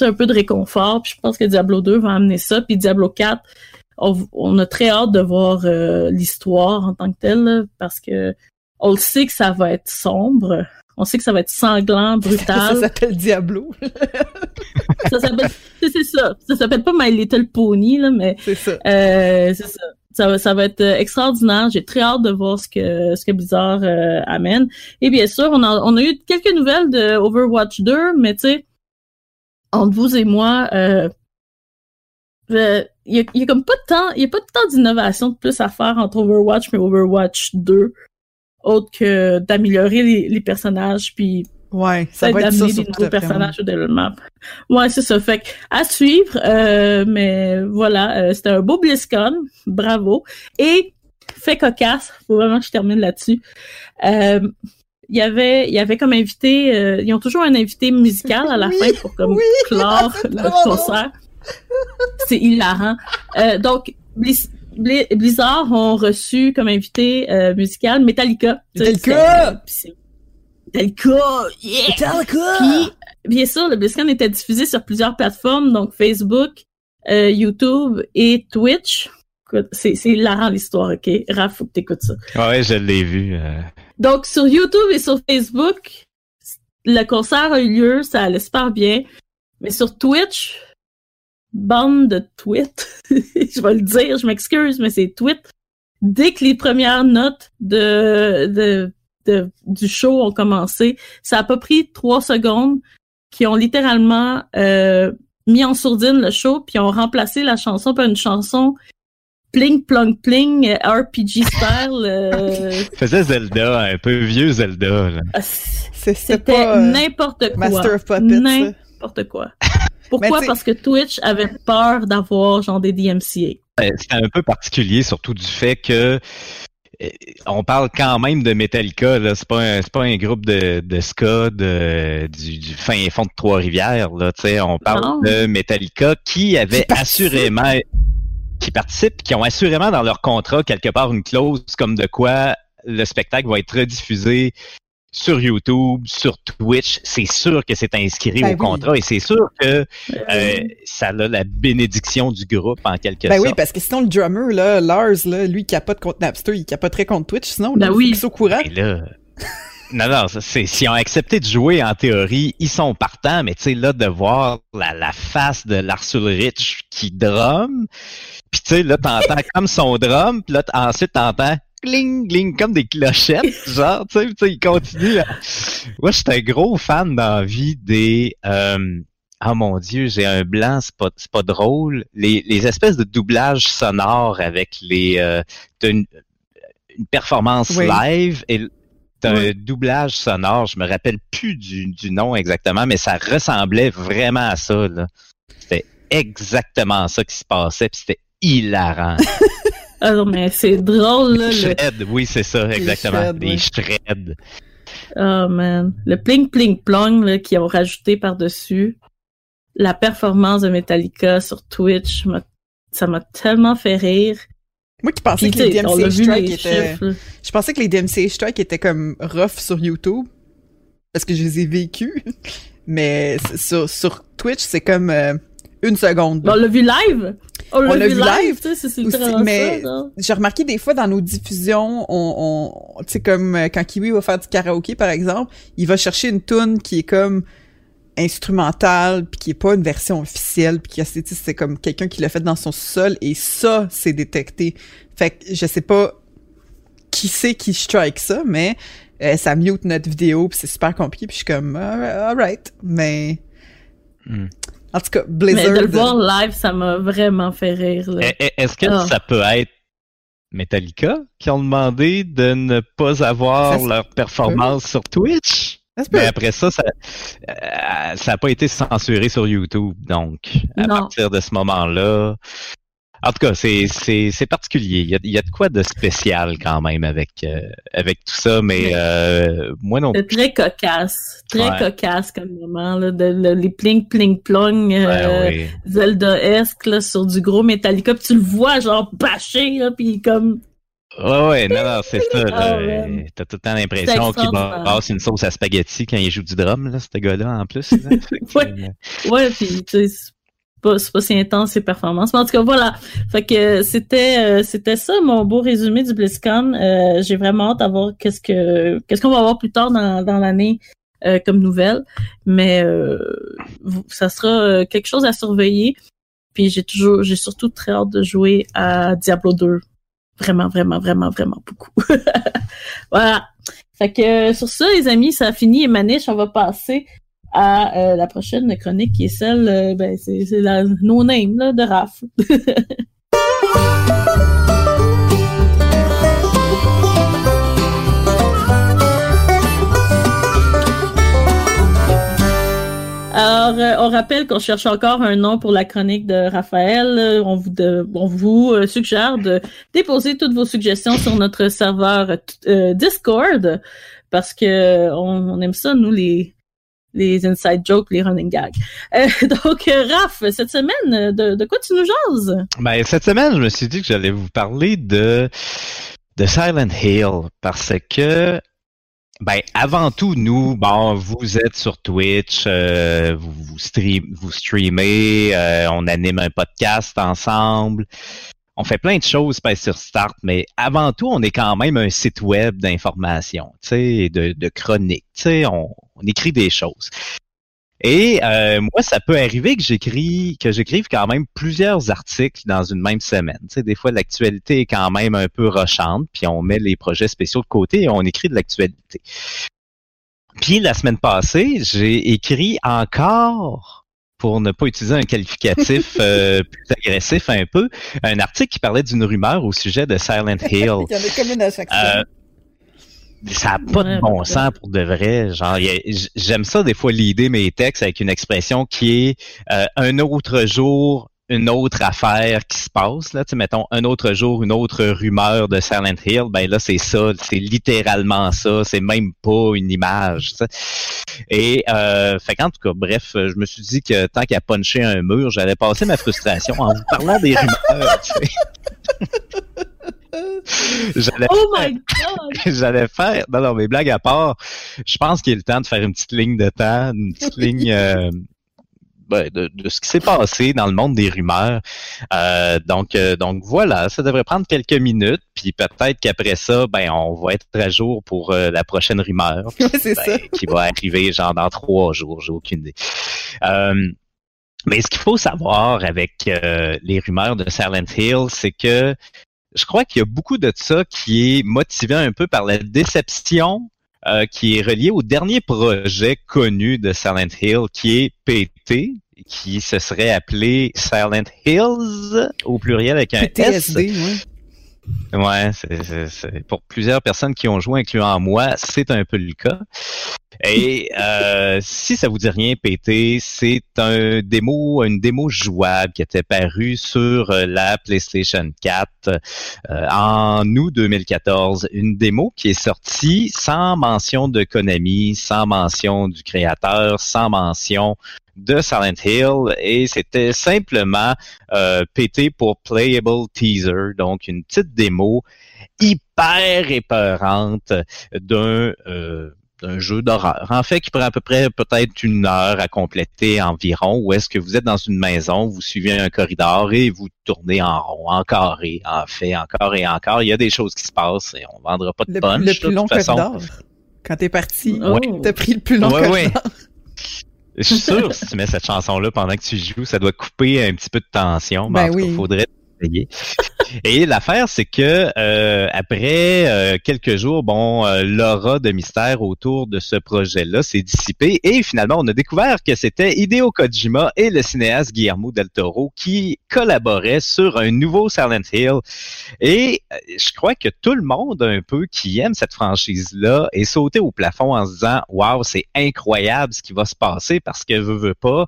un peu de réconfort. Puis je pense que Diablo 2 va amener ça, puis Diablo 4, on, on a très hâte de voir euh, l'histoire en tant que telle, là, parce que on le sait que ça va être sombre. On sait que ça va être sanglant, ça brutal. s'appelle Diablo. ça s'appelle, c'est c'est ça. Ça s'appelle pas My Little Pony, là, mais c'est ça. euh, c'est ça. Ça va, ça va être euh, extraordinaire. J'ai très hâte de voir ce que ce que Blizzard euh, amène. Et bien sûr, on a, on a eu quelques nouvelles de Overwatch 2, mais tu sais, entre vous et moi, euh, euh, il y, a, y a comme pas de temps, il y a pas de temps d'innovation de plus à faire entre Overwatch et Overwatch 2, autre que d'améliorer les, les personnages puis Ouais, ça va être ça des nouveaux personnages au développement. Ouais, c'est ça. Fait que, à suivre, euh, mais voilà, euh, c'était un beau BlizzCon, bravo. Et, fait cocasse, faut vraiment que je termine là-dessus. Euh, il y avait, il y avait comme invité, ils ont toujours un invité musical à la Oui, fin pour comme oui, clore le concert. C'est hilarant. Donc, Blizz- Bli- Blizzard ont reçu comme invité musical Metallica. Sais, Metallica! Metallica! Yeah! Puis, bien sûr, le BlizzCon était diffusé sur plusieurs plateformes, donc Facebook, euh, YouTube et Twitch. Écoute, C'est c'est hilarant l'histoire, ok? Raph, faut que t'écoutes ça. Ouais, je l'ai vu. euh. Donc, sur YouTube et sur Facebook, le concert a eu lieu, ça allait super bien. Mais sur Twitch, bande de tweets, je vais le dire, je m'excuse, mais c'est tweet. Dès que les premières notes de, de, de- du show ont commencé, ça a pas pris trois secondes, qui ont littéralement euh, mis en sourdine le show, puis ont remplacé la chanson par une chanson pling plong pling euh, RPG style. euh, Faisait Zelda, un peu vieux Zelda. Ah, C'était euh, n'importe quoi. Master of Puppets. N'importe quoi. Pourquoi? Parce que Twitch avait peur d'avoir genre des DMCA. Euh, C'était un peu particulier, surtout du fait que euh, on parle quand même de Metallica. Là, c'est pas un, c'est pas un groupe de, de ska de, du, du fin fond de Trois-Rivières. Là, tu sais, on parle Non. de Metallica qui avait Qui assurément qui participent, qui ont assurément dans leur contrat quelque part une clause comme de quoi le spectacle va être rediffusé sur YouTube, sur Twitch. C'est sûr que c'est inscrit Ben au oui. contrat et c'est sûr que Euh, euh, ça a la bénédiction du groupe en quelque Ben sorte. oui, parce que sinon, le drummer, là, Lars, là, lui, qui capote contre Napster, il capoterait contre Twitch, sinon, Ben là, oui. soit au courant. Et là, non, non, c'est, s'ils ont accepté de jouer en théorie, ils sont partants, mais tu sais, là, de voir la, la face de Lars Ulrich qui drum, puis tu sais, là, t'entends comme son drum, puis là, ensuite, t'entends gling, gling, comme des clochettes, genre, tu sais, il continue. à- Moi, j'étais un gros fan dans la vie des... Euh... Oh mon dieu, j'ai un blanc, c'est pas, pas drôle. Les, les espèces de doublage sonore avec les... Euh, t'as une, une performance Oui. live et Oui. un doublage sonore, je me rappelle plus du, du nom exactement, mais ça ressemblait vraiment à ça. Là. C'était exactement ça qui se passait, puis c'était hilarant. Ah non, mais c'est drôle, là. Le... shreds, oui, c'est ça, exactement. shreds, Des oui. Oh shreds. man. Le pling pling plong là, qu'ils ont rajouté par-dessus. La performance de Metallica sur Twitch, m'a- ça m'a tellement fait rire. Moi qui pensais Puis, que tu les vu Strike les étaient... Je pensais que les DMCA Strike étaient comme rough sur YouTube, parce que je les ai vécus, mais sur Twitch, c'est comme euh, une seconde. Bon, on l'a vu live! On l'a vu vu live, tu sais, c'est- mais-. J'ai remarqué des fois dans nos diffusions, on, on tu sais comme euh, quand Kiwi va faire du karaoké par exemple, il va chercher une tune qui est comme instrumentale puis qui est pas une version officielle puis qui c'est comme quelqu'un qui l'a fait dans son sol et ça c'est détecté. Fait que je sais pas qui c'est qui strike ça mais euh, ça mute notre vidéo puis c'est super compliqué puis je suis comme Ah, alright mais Hmm. En tout cas Mais Blizzard de le voir live, ça m'a vraiment fait rire. Eh, eh, Est-ce que Ah. ça peut être Metallica qui ont demandé de ne pas avoir leur performance sur Twitch? Mais après ça, ça n'a pas été censuré sur YouTube. Donc, à partir de ce moment-là, en tout cas, c'est particulier. Il y, a, il y, a, de quoi de spécial quand même avec euh, avec tout ça, mais euh, moi non. C'est très cocasse, très cocasse comme moment là, de, les pling pling plong euh, Zelda-esque sur du gros Metallica, puis tu le vois genre bâché là, puis comme. Ouais, ouais, non, non, c'est ça. Ah, T'as tout le temps l'impression qu'il passe une sauce à spaghetti quand il joue du drum, là, ce gars-là, en plus. ouais, ouais, puis tu sais, c'est pas si intense ces performances. Mais en tout cas, voilà. Fait que c'était euh, c'était ça mon beau résumé du BlizzCon. Euh, j'ai vraiment hâte d'avoir qu'est-ce que qu'est-ce qu'on va avoir plus tard dans, dans l'année euh, comme nouvelle. Mais ça sera quelque chose à surveiller. Puis j'ai toujours j'ai surtout très hâte de jouer à Diablo 2. Vraiment, vraiment, vraiment, vraiment beaucoup. voilà. Fait que sur ça, les amis, ça a fini. Et Manish, on va passer à euh, la prochaine chronique qui est celle, euh, ben, c'est, la No Name là, de Raph. Alors, euh, on rappelle qu'on cherche encore un nom pour la chronique de Raphaël. On vous, on vous suggère de déposer toutes vos suggestions sur notre serveur Discord parce que on aime ça, nous, les, les inside jokes, les running gags. Euh, donc, euh, Raph, cette semaine, de, quoi tu nous jases? Ben, cette semaine, je me suis dit que j'allais vous parler de, de Silent Hill parce que ben avant tout, nous, bon, vous êtes sur Twitch, euh, vous, vous streamez, on anime un podcast ensemble on fait plein de choses sur Start, mais avant tout, on est quand même un site web d'information, de, de chronique, sais, on, écrit des choses. Et euh, moi, ça peut arriver que j'écris, que j'écrive quand même plusieurs articles dans une même semaine. Tu des fois, l'actualité est quand même un peu rochante, puis on met les projets spéciaux de côté et on écrit de l'actualité. Puis la semaine passée, j'ai écrit encore pour ne pas utiliser un qualificatif euh, plus agressif un peu, un article qui parlait d'une rumeur au sujet de Silent Hill. Il y en a comme une à chaque euh, ça n'a pas de bon sens pour de vrai. Genre, j'aime ça des fois l'idée mes textes avec une expression qui est euh, un autre jour, une autre affaire qui se passe. Là, tu mettons un autre jour, une autre rumeur de Silent Hill. Ben là, c'est ça, c'est littéralement ça. C'est même pas une image. Et euh, fait qu'en tout cas, bref, je me suis dit que tant qu'à puncher un mur, j'allais passer ma frustration en vous parlant des rumeurs. oh my god! J'allais faire. Non, non, mais blague à part, je pense qu'il est le temps de faire une petite ligne de temps, une petite ligne euh, ben, de, ce qui s'est passé dans le monde des rumeurs. Euh, donc, euh, donc voilà, ça devrait prendre quelques minutes, puis peut-être qu'après ça, ben on va être à jour pour la prochaine rumeur. ben, ça. Qui va arriver genre dans trois jours, j'ai aucune idée. mais ce qu'il faut savoir avec les rumeurs de Silent Hill, c'est que je crois qu'il y a beaucoup de ça qui est motivé un peu par la déception euh, qui est reliée au dernier projet connu de Silent Hill, qui est PT, qui se serait appelé Silent Hills au pluriel avec un PTSD, S. Ouais, pour plusieurs personnes qui ont joué, incluant moi, c'est un peu le cas. Et euh, si ça vous dit rien, PT, c'est un démo, une démo jouable qui était parue sur euh, la PlayStation 4 euh, en août 2014. Une démo qui est sortie sans mention de Konami, sans mention du créateur, sans mention de Silent Hill et c'était simplement euh, pété pour Playable Teaser, donc une petite démo hyper épeurante d'un euh, d'un jeu d'horreur. En fait, qui prend à peu près peut-être une heure à compléter environ, où est-ce que vous êtes dans une maison, vous suivez un corridor et vous tournez en rond, encore et en fait, encore et encore. Il y a des choses qui se passent et on vendra pas de punch. Le plus long corridor. Quand t'es parti, oh. t'as pris le plus long corridor. Je suis sûr, si tu mets cette chanson-là pendant que tu joues, ça doit couper un petit peu de tension. Ben oui. faudrait Et l'affaire, c'est que euh, après euh, quelques jours, bon, euh, l'aura de mystère autour de ce projet-là s'est dissipée et finalement, on a découvert que c'était Hideo Kojima et le cinéaste Guillermo del Toro qui collaboraient sur un nouveau Silent Hill. Et je crois que tout le monde un peu qui aime cette franchise-là est sauté au plafond en se disant, waouh, c'est incroyable ce qui va se passer parce que veut, veut pas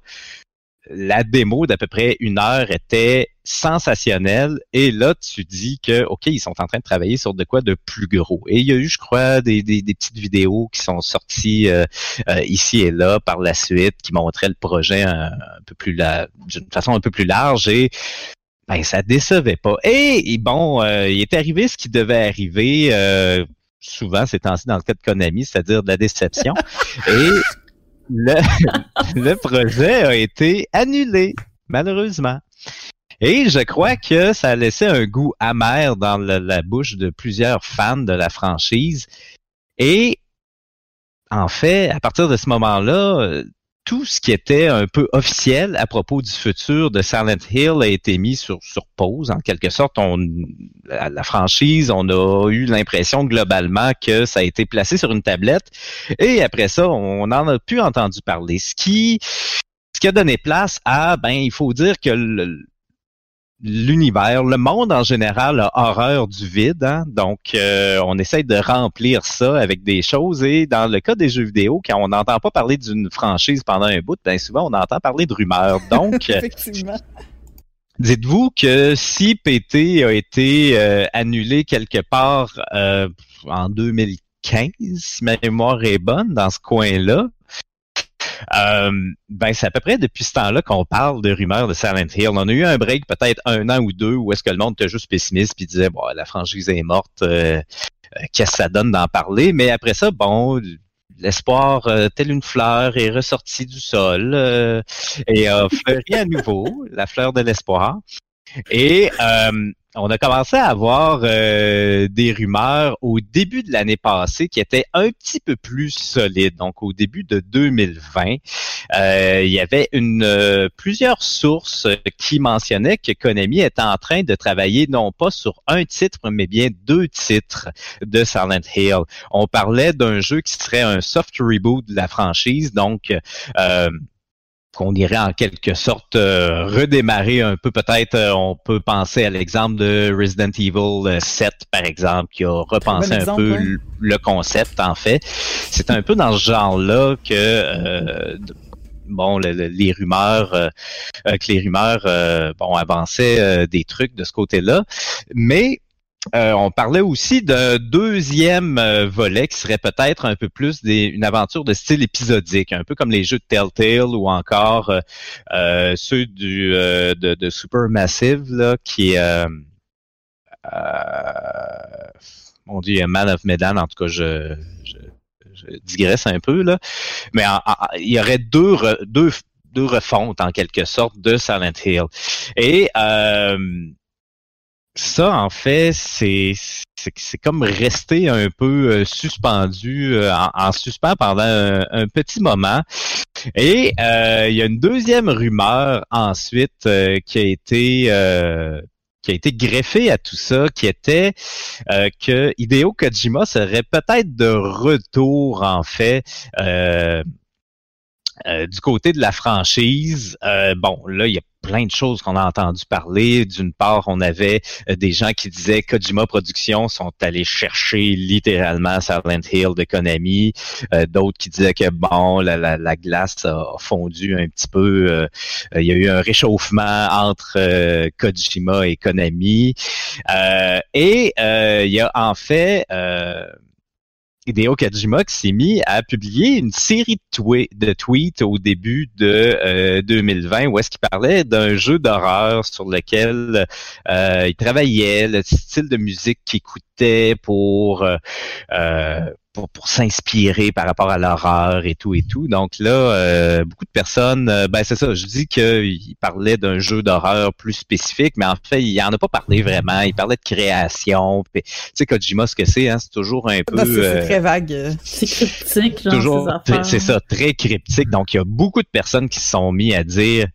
la démo d'à peu près une heure était sensationnelle. Et là, tu dis que, OK, ils sont en train de travailler sur de quoi de plus gros. Et il y a eu, je crois, des, des, petites vidéos qui sont sorties euh, euh, ici et là par la suite qui montraient le projet un, peu plus d'une façon un peu plus large et ben, ça décevait pas. Et, bon, euh, il est arrivé ce qui devait arriver souvent ces temps-ci dans le cas de Konami, c'est-à-dire de la déception. et le, projet a été annulé, malheureusement. Et je crois que ça a laissé un goût amer dans la bouche de plusieurs fans de la franchise. Et en fait, à partir de ce moment-là, tout ce qui était un peu officiel à propos du futur de Silent Hill a été mis sur, pause. En quelque sorte, on, la, franchise, on a eu l'impression globalement que ça a été placé sur une tablette. Et après ça, on n'en a plus entendu parler. Ce qui, ce qui a donné place à, ben, il faut dire que le, l'univers, le monde en général a horreur du vide, hein? donc euh, on essaye de remplir ça avec des choses et dans le cas des jeux vidéo, quand on n'entend pas parler d'une franchise pendant un bout, bien souvent on entend parler de rumeurs. Donc, Effectivement. dites-vous que si PT a été euh, annulé quelque part euh, en 2015, si ma mémoire est bonne, dans ce coin-là, euh, ben, c'est à peu près depuis ce temps-là qu'on parle de rumeurs de Silent Hill. On a eu un break peut-être un an ou deux où est-ce que le monde était juste pessimiste puis disait bon la franchise est morte, euh, euh, qu'est-ce que ça donne d'en parler? Mais après ça, bon, l'espoir, tel une fleur, est ressorti du sol et a fleuri à nouveau, la fleur de l'espoir. Et on a commencé à avoir euh, des rumeurs au début de l'année passée qui étaient un petit peu plus solides. Donc au début de 2020, euh, il y avait euh, plusieurs sources qui mentionnaient que Konami était en train de travailler non pas sur un titre mais bien deux titres de Silent Hill. On parlait d'un jeu qui serait un soft reboot de la franchise, donc qu'on irait en quelque sorte euh, redémarrer un peu. Peut-être euh, on peut penser à l'exemple de Resident Evil 7, euh, par exemple, qui a repensé un peu le concept, en fait. C'est un peu dans ce genre-là que bon, les rumeurs, que les rumeurs, bon, avançaient des trucs de ce côté-là. Mais euh, on parlait aussi d'un deuxième euh, volet qui serait peut-être un peu plus des, une aventure de style épisodique, un peu comme les jeux de Telltale ou encore euh, ceux du de, de Supermassive là, qui est on dit Man of Medan, en tout cas je, je, digresse un peu là, mais il y aurait deux deux deux refontes en quelque sorte de Silent Hill ça, en fait, c'est c'est comme rester un peu euh, suspendu euh, en, suspens pendant un, petit moment. Et euh, il y a une deuxième rumeur ensuite qui a été qui a été greffée à tout ça, qui était que Hideo Kojima serait peut-être de retour en fait. Du côté de la franchise, bon, là, il y a plein de choses qu'on a entendu parler. D'une part, on avait euh, des gens qui disaient Kojima Productions sont allés chercher littéralement Silent Hill de Konami. Euh, d'autres qui disaient que bon, la, la, glace a fondu un petit peu. Euh, il y a eu un réchauffement entre Kojima et Konami. et il y a en fait Hideo Kojima qui s'est mis à publier une série de, tweets au début de 2020 euh, où est-ce qu'il parlait d'un jeu d'horreur sur lequel euh, il travaillait, le style de musique qu'il écoutait pour euh, pour, s'inspirer par rapport à l'horreur et tout et tout. Donc là, euh, beaucoup de personnes, euh, ben c'est ça, je dis qu'il parlait d'un jeu d'horreur plus spécifique, mais en fait, il en a pas parlé vraiment. Il parlait de création. Tu sais, Kojima, ce que c'est, hein, c'est toujours un peu... C'est euh, très vague. C'est cryptique, genre, toujours, C'est ça, très cryptique. Donc, il y a beaucoup de personnes qui se sont mis à dire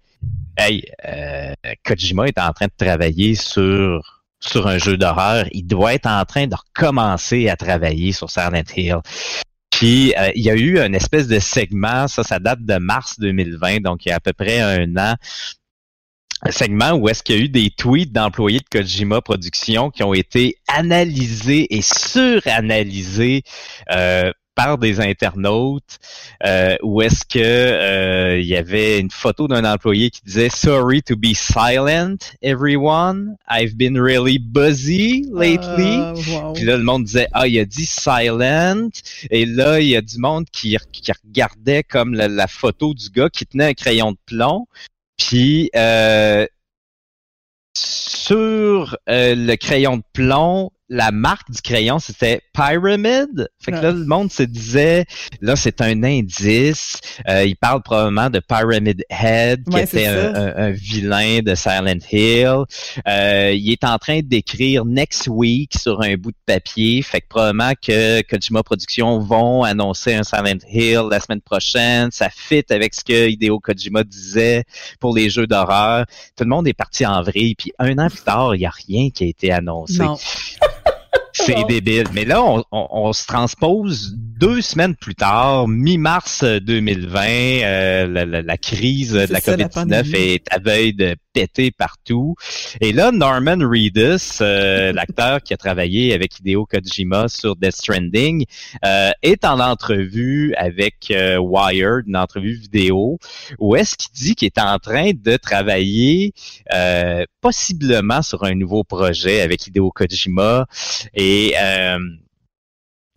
hey, euh, Kojima est en train de travailler sur sur un jeu d'horreur. Il doit être en train de recommencer à travailler sur Silent Hill. Puis euh, il y a eu une espèce de segment, ça, ça date de mars 2020, donc il y a à peu près un an, un segment où est-ce qu'il y a eu des tweets d'employés de Kojima Productions qui ont été analysés et suranalysés euh, par des internautes euh, où est-ce que euh, il y avait une photo d'un employé qui disait Sorry to be silent, everyone. I've been really busy lately. Uh, Puis là, le monde disait Ah, il a dit silent. Et là, il y a du monde qui, qui regardait comme la, la, photo du gars qui tenait un crayon de plomb. Puis euh, sur euh, le crayon de plomb, la marque du crayon, c'était Pyramid. Fait que là, le monde se disait, là, c'est un indice. Euh, il parle probablement de Pyramid Head, qui Ouais, était un, un- un vilain de Silent Hill. Euh, il est en train d'écrire Next Week sur un bout de papier. Fait que probablement que Kojima Productions vont annoncer un Silent Hill la semaine prochaine. Ça fit avec ce que Hideo Kojima disait pour les jeux d'horreur. Tout le monde est parti en vrille. Puis un an plus tard, il n'y a rien qui a été annoncé. Non. C'est débile. Mais là, on, on- on se transpose deux semaines plus tard, mi-mars 2020, euh, la, la- la crise de la ça, la COVID-19 pandémie. est à veille de péter partout. Et là, Norman Reedus, euh, l'acteur qui a travaillé avec Hideo Kojima sur Death Stranding, euh, est en entrevue avec euh, Wired, une entrevue vidéo, où est-ce qu'il dit qu'il est en train de travailler euh, possiblement sur un nouveau projet avec Hideo Kojima. Et euh,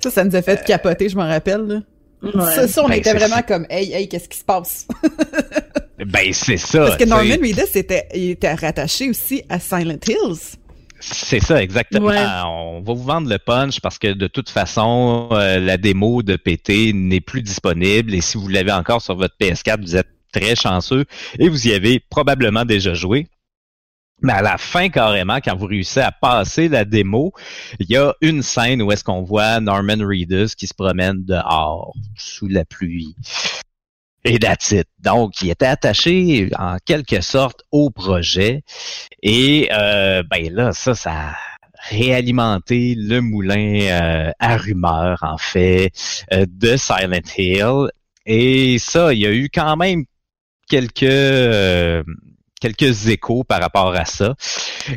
Ça, ça nous a fait capoter, je m'en rappelle. Là. Ouais. Ça, ça, on Ben, était vraiment comme, hey, hey, qu'est-ce qui se passe? ben c'est ça. Parce que Norman. Reedus était, il était rattaché aussi à Silent Hills. C'est ça, exactement. Ouais. On va vous vendre le punch parce que de toute façon, euh, la démo de PT n'est plus disponible et si vous l'avez encore sur votre PS4, vous êtes très chanceux et vous y avez probablement déjà joué. Mais à la fin, carrément, quand vous réussissez à passer la démo, il y a une scène où est-ce qu'on voit Norman Reedus qui se promène dehors, sous la pluie. Et it. Donc, il était attaché en quelque sorte au projet. Et euh, ben là, ça, ça a réalimenté le moulin euh, à rumeurs, en fait, euh, de Silent Hill. Et ça, il y a eu quand même quelques euh, quelques échos par rapport à ça.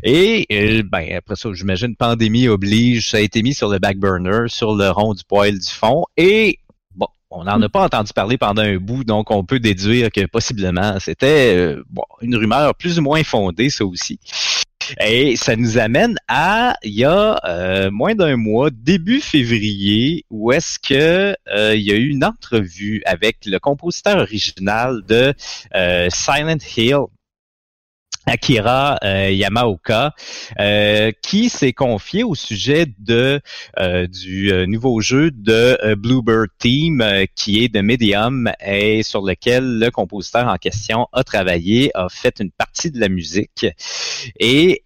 Et euh, ben après ça, j'imagine pandémie oblige, ça a été mis sur le back burner, sur le rond du poil du fond. Et bon, on n'en a pas entendu parler pendant un bout, donc on peut déduire que possiblement c'était euh, bon, une rumeur plus ou moins fondée, ça aussi. Et ça nous amène à il y a euh, moins d'un mois, début février, où est-ce que euh, il y a eu une entrevue avec le compositeur original de euh, Silent Hill. Akira euh, Yamaoka, euh, qui s'est confié au sujet de euh, du nouveau jeu de Bluebird Team, qui est de Medium et sur lequel le compositeur en question a travaillé, a fait une partie de la musique. Et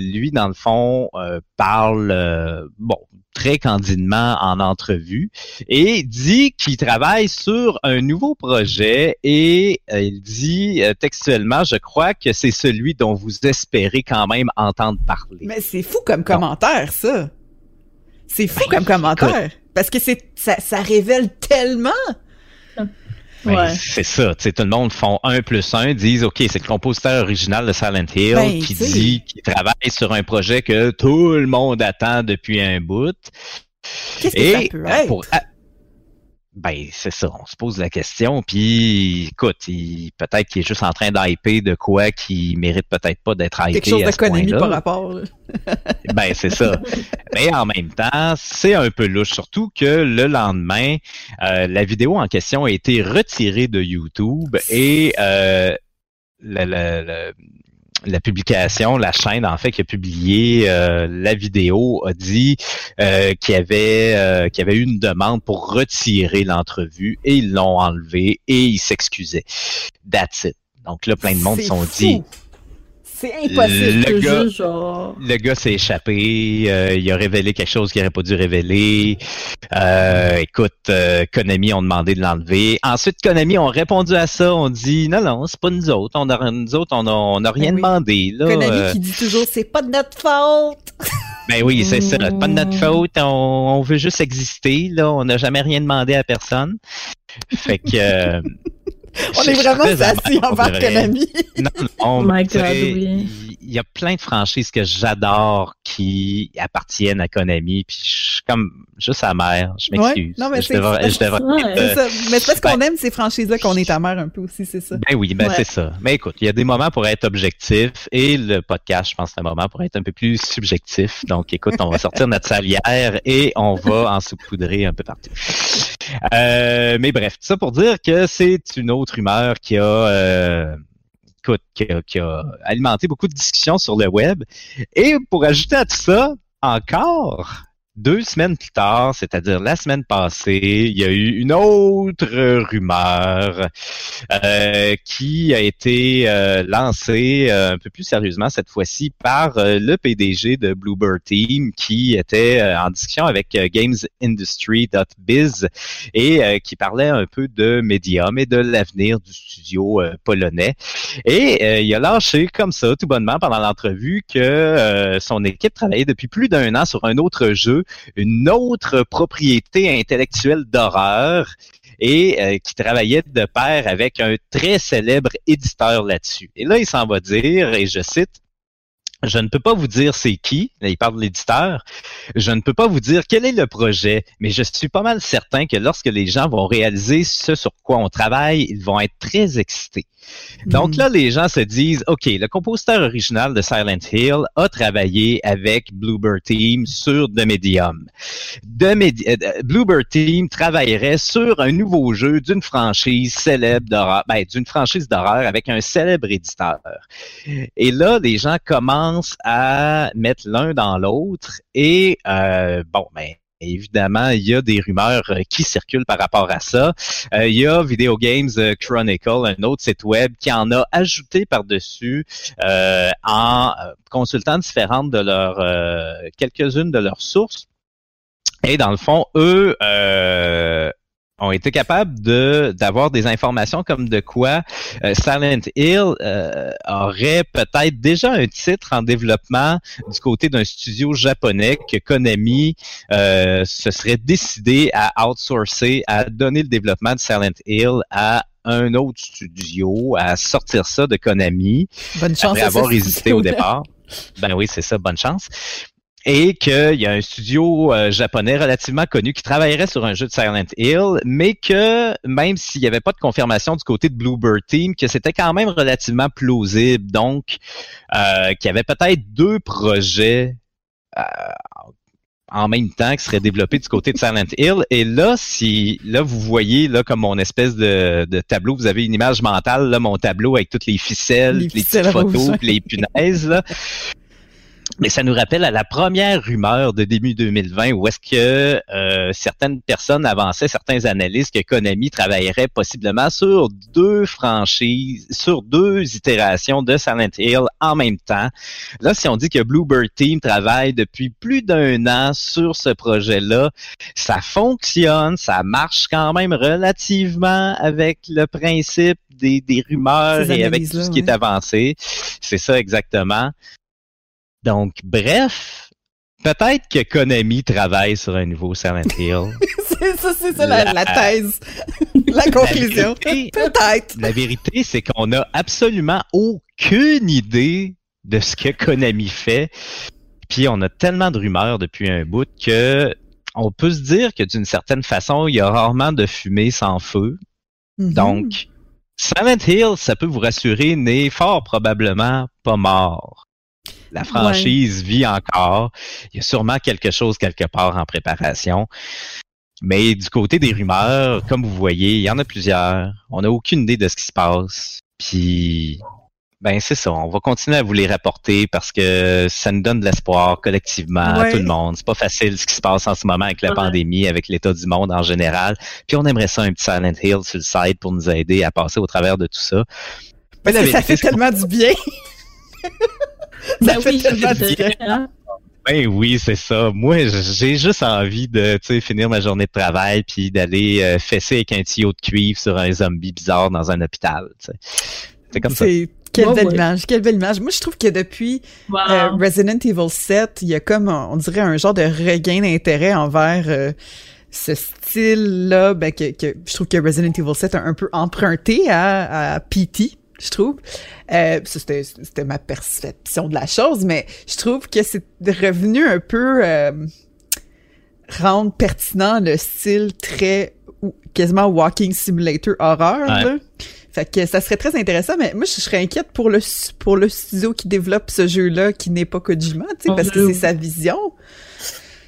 lui, dans le fond, parle bon très candidement en entrevue et dit qu'il travaille sur un nouveau projet et euh, il dit euh, textuellement, je crois que c'est celui dont vous espérez quand même entendre parler. Mais c'est fou comme commentaire, ça. C'est fou Ben, comme commentaire. Parce que c'est ça, ça révèle tellement. Ben, Ouais. C'est ça, tu sais, tout le monde font un plus un, disent OK, c'est le compositeur original de Silent Hill Ben, qui dit qu'il travaille sur un projet que tout le monde attend depuis un bout. Qu'est-ce que Et ça peut euh, être? pour- ben c'est ça, on se pose la question, puis écoute, il- peut-être qu'il est juste en train d'hyper de quoi qui mérite peut-être pas d'être hypé Quelque chose d'économie par rapport. là. Ben c'est ça. Mais en même temps, c'est un peu louche, surtout que le lendemain, euh, la vidéo en question a été retirée de YouTube et euh, la, la- la- la publication, la chaîne en fait qui a publié euh, la vidéo a dit euh, qu'il y avait euh, qu'il y avait eu une demande pour retirer l'entrevue et ils l'ont enlevé et ils s'excusaient. That's it. Donc là, plein de monde sont fou. dit C'est impossible. Le gars, genre... le gars s'est échappé, euh, il a révélé quelque chose qu'il n'aurait pas dû révéler. Euh, écoute, euh, Konami ont demandé de l'enlever. Ensuite, Konami ont répondu à ça, on dit non, non, c'est pas nous autres, on a, nous autres, on a, on a rien Ben oui. demandé. Là, Konami qui dit toujours c'est pas de notre faute. ben oui, c'est ça, pas de notre Mm. faute, on, on veut juste exister, là, on n'a jamais rien demandé à personne. Fait que On est vraiment assis de vrai. Konami. Non, non, Oh my God, oui. Il y a plein de franchises que j'adore qui appartiennent à Konami, puis je suis comme juste amer. Je m'excuse. Ouais, non, mais je c'est- devrais, je devrais Ouais. être, euh, C'est ça. Mais c'est parce qu'on aime ces franchises-là qu'on est amer un peu aussi, c'est ça. Ben oui, ben Ouais. c'est ça. Mais écoute, il y a des moments pour être objectif et le podcast, je pense, c'est un moment pour être un peu plus subjectif. Donc, écoute, on va sortir notre salière et on va en saupoudrer un peu partout. Euh, mais bref, tout ça pour dire que c'est une autre rumeur qui a, euh, qui a, qui a alimenté beaucoup de discussions sur le web. Et pour ajouter à tout ça, encore deux semaines plus tard, c'est-à-dire la semaine passée, il y a eu une autre rumeur euh, qui a été euh, lancée euh, un peu plus sérieusement cette fois-ci par euh, le PDG de Bluebird Team qui était euh, en discussion avec euh, GamesIndustry.biz et qui parlait un peu de Medium et de l'avenir du studio polonais. Et il a lâché comme ça, tout bonnement, pendant l'entrevue, que son équipe travaillait depuis plus d'un an sur un autre jeu, une autre propriété intellectuelle d'horreur, et euh, qui travaillait de pair avec un très célèbre éditeur là-dessus. Et là, il s'en va dire, et je cite, je ne peux pas vous dire c'est qui, là il parle de l'éditeur, je ne peux pas vous dire quel est le projet, mais je suis pas mal certain que lorsque les gens vont réaliser ce sur quoi on travaille, ils vont être très excités. Donc Hmm. là, les gens se disent, OK, le compositeur original de Silent Hill a travaillé avec Bluebird Team sur The Medium. The Medi- euh, euh, Bluebird Team travaillerait sur un nouveau jeu d'une franchise célèbre d'horreur, ben, d'une franchise d'horreur avec un célèbre éditeur. Et là, les gens commencent à mettre l'un dans l'autre et euh, bon, ben Évidemment, il y a des rumeurs euh, qui circulent par rapport à ça. Euh, il y a Video Games euh, Chronicle, un autre site web, qui en a ajouté par-dessus euh, en euh, consultant différentes de leurs euh, quelques-unes de leurs sources. Et dans le fond, eux ont été capables de d'avoir des informations comme de quoi euh, Silent Hill euh, aurait peut-être déjà un titre en développement du côté d'un studio japonais que Konami euh, se serait décidé à outsourcer, à donner le développement de Silent Hill à un autre studio, à sortir ça de Konami Bonne chance après avoir hésité au départ. Ben oui, c'est ça, bonne chance. Et qu'il y a un studio euh, japonais relativement connu qui travaillerait sur un jeu de Silent Hill, mais que même s'il n'y avait pas de confirmation du côté de Bluebird Team, que c'était quand même relativement plausible. Donc, euh, qu'il y avait peut-être deux projets euh, en même temps qui seraient développés du côté de Silent Hill. Et là, si là vous voyez là comme mon espèce de, de tableau, vous avez une image mentale, là, mon tableau avec toutes les ficelles, Les les, ficelles petites photos, puis les punaises. Là. Mais ça nous rappelle à la première rumeur de début 2020 où est-ce que euh, certaines personnes avançaient, certains analystes que Konami travaillerait possiblement sur deux franchises, sur deux itérations de Silent Hill en même temps. Là, si on dit que Bluebird Team travaille depuis plus d'un an sur ce projet-là, ça fonctionne, ça marche quand même relativement avec le principe des, des rumeurs et avec tout ce qui est avancé. C'est ça exactement. Donc, bref, peut-être que Konami travaille sur un nouveau Silent Hill. c'est ça, c'est ça la, La- thèse. la conclusion. Peut-être. la vérité, c'est qu'on n'a absolument aucune idée de ce que Konami fait. Puis on a tellement de rumeurs depuis un bout que on peut se dire que d'une certaine façon, il y a rarement de fumée sans feu. Mhm. Donc, Silent Hill, ça peut vous rassurer, n'est fort probablement pas mort. La franchise vit encore. Il y a sûrement quelque chose quelque part en préparation. Mais du côté des rumeurs, comme vous voyez, il y en a plusieurs. On n'a aucune idée de ce qui se passe. Puis, ben c'est ça. On va continuer à vous les rapporter parce que ça nous donne de l'espoir collectivement à tout le monde. C'est pas facile ce qui se passe en ce moment avec la Ouais. pandémie, avec l'état du monde en général. Puis on aimerait ça un petit Silent Hill sur le site pour nous aider à passer au travers de tout ça. Mais Parce ça fait tellement du bien. Ben Ça fait oui, différent. Ben oui, c'est ça. Moi, j'ai juste envie de tu sais, finir ma journée de travail puis d'aller euh, fesser avec un tuyau de cuivre sur un zombie bizarre dans un hôpital. C'est comme ça. C'est quelle Ouais, belle ouais. image, quelle belle image. Moi, je trouve que depuis Wow. euh, Resident Evil 7, il y a comme, on dirait, un genre de regain d'intérêt envers euh, ce style-là, ben, que, que je trouve que Resident Evil 7 a un peu emprunté à, à PT, je trouve. Euh, ça, c'était, c'était ma perception de la chose, mais je trouve que c'est revenu un peu euh, rendre pertinent le style très ou- quasiment walking simulator horreur. Ouais. là. Fait que ça serait très intéressant, mais moi je serais inquiète pour le pour le studio qui développe ce jeu-là qui n'est pas Kojima, tu sais, Oh, parce que c'est sa vision.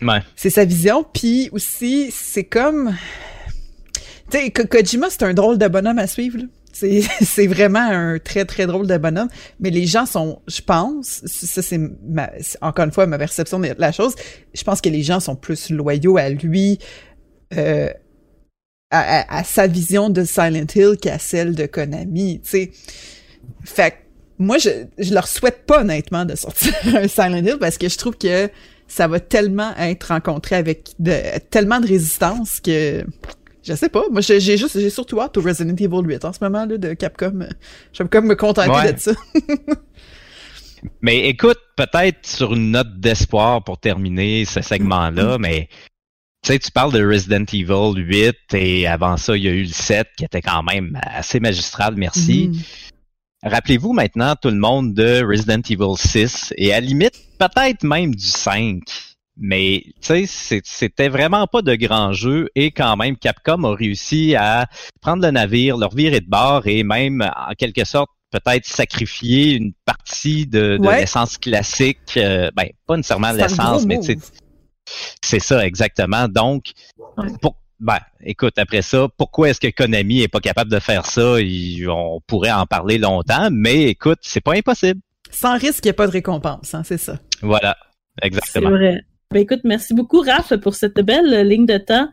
Ouais. C'est sa vision, puis aussi c'est comme tu sais Ko- Kojima c'est un drôle de bonhomme à suivre. là. C'est vraiment un très très drôle de bonhomme, mais les gens sont, je pense, ça c'est encore une fois ma perception de la chose. Je pense que les gens sont plus loyaux à lui. Euh, à, sa vision de Silent Hill qu'à celle de Konami, tu sais. Fait que moi, je, je leur souhaite pas honnêtement de sortir un Silent Hill parce que je trouve que ça va tellement être rencontré avec tellement de résistance que je sais pas. Moi, j'ai juste, j'ai surtout hâte au Resident Evil 8 en ce moment là de Capcom. Je vais comme me contenter Ouais. de ça. Mais écoute, peut-être sur une note d'espoir pour terminer ce segment-là, mais tu sais, tu parles de Resident Evil 8 et avant ça, il y a eu le 7 qui était quand même assez magistral, merci. Mhm. Rappelez-vous maintenant tout le monde de Resident Evil 6 et à la limite peut-être même du 5. Mais tu sais, c'est- c'était vraiment pas de grand jeu et quand même Capcom a réussi à prendre le navire, le revirer de bord et même en quelque sorte peut-être sacrifier une partie de, de Ouais. l'essence classique. euh, ben pas nécessairement C'est l'essence, mais move. tu sais, c'est ça exactement. Donc, Ouais. pour, ben, écoute, après ça, pourquoi est-ce que Konami est pas capable de faire ça? Il- on pourrait en parler longtemps, mais écoute, c'est pas impossible. Sans risque, il n'y a pas de récompense, hein, c'est ça. Voilà, C'est exactement. vrai. Ben écoute, merci beaucoup, Raph, pour cette belle ligne de temps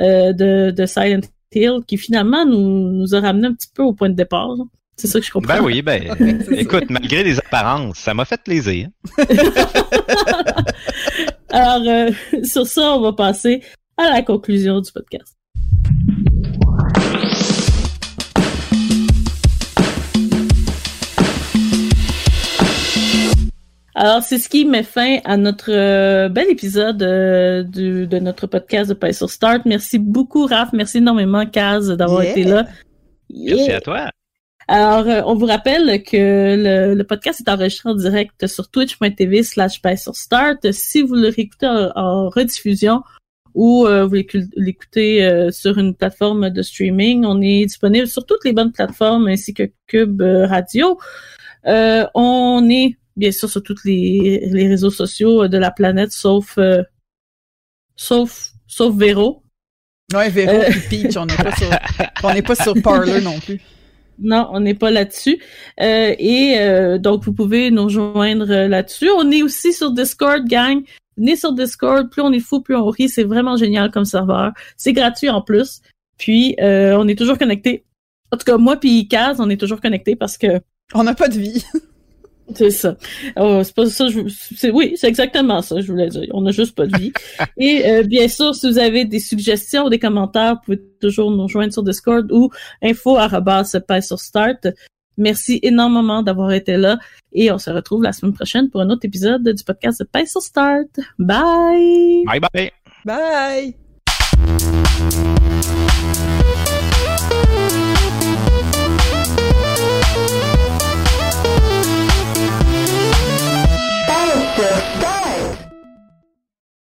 euh, de, de Silent Hill qui finalement nous, nous a ramené un petit peu au point de départ. C'est ça que je comprends. Ben oui, ben, écoute, malgré les apparences, ça m'a fait plaisir. Alors, euh, sur ça, on va passer à la conclusion du podcast. Alors, c'est ce qui met fin à notre euh, bel épisode euh, du- de notre podcast de Pay sur Start. Merci beaucoup, Raph. Merci énormément, Kaz, d'avoir Yeah. été là. Merci à toi. Alors, euh, on vous rappelle que le, le podcast est enregistré en direct sur twitch.tv slash sur start. Si vous le réécoutez en, en rediffusion ou euh, vous l'écoutez euh, sur une plateforme de streaming, on est disponible sur toutes les bonnes plateformes ainsi que Cube Radio. Euh, on est bien sûr sur tous les, les réseaux sociaux de la planète, sauf euh, sauf sauf Véro. Ouais, Véro Euh. puis Peach, on n'est pas sur, on n'est pas sur Parler non plus. Non, on n'est pas là-dessus. Euh, et euh, donc, vous pouvez nous rejoindre euh, là-dessus. On est aussi sur Discord, gang. Venez sur Discord. Plus on est fou, plus on rit. C'est vraiment génial comme serveur. C'est gratuit en plus. Puis, euh, on est toujours connectés. En tout cas, moi puis Kaz, on est toujours connectés parce que On n'a pas de vie. c'est ça. Oh, c'est pas ça. Je, c'est, oui, c'est exactement ça. Je voulais dire. On n'a juste pas de vie. Et euh, bien sûr, si vous avez des suggestions ou des commentaires, vous pouvez toujours nous rejoindre sur Discord ou info sur start. Merci énormément d'avoir été là et on se retrouve la semaine prochaine pour un autre épisode du podcast de Pay sur Start. Bye. Bye bye. Bye!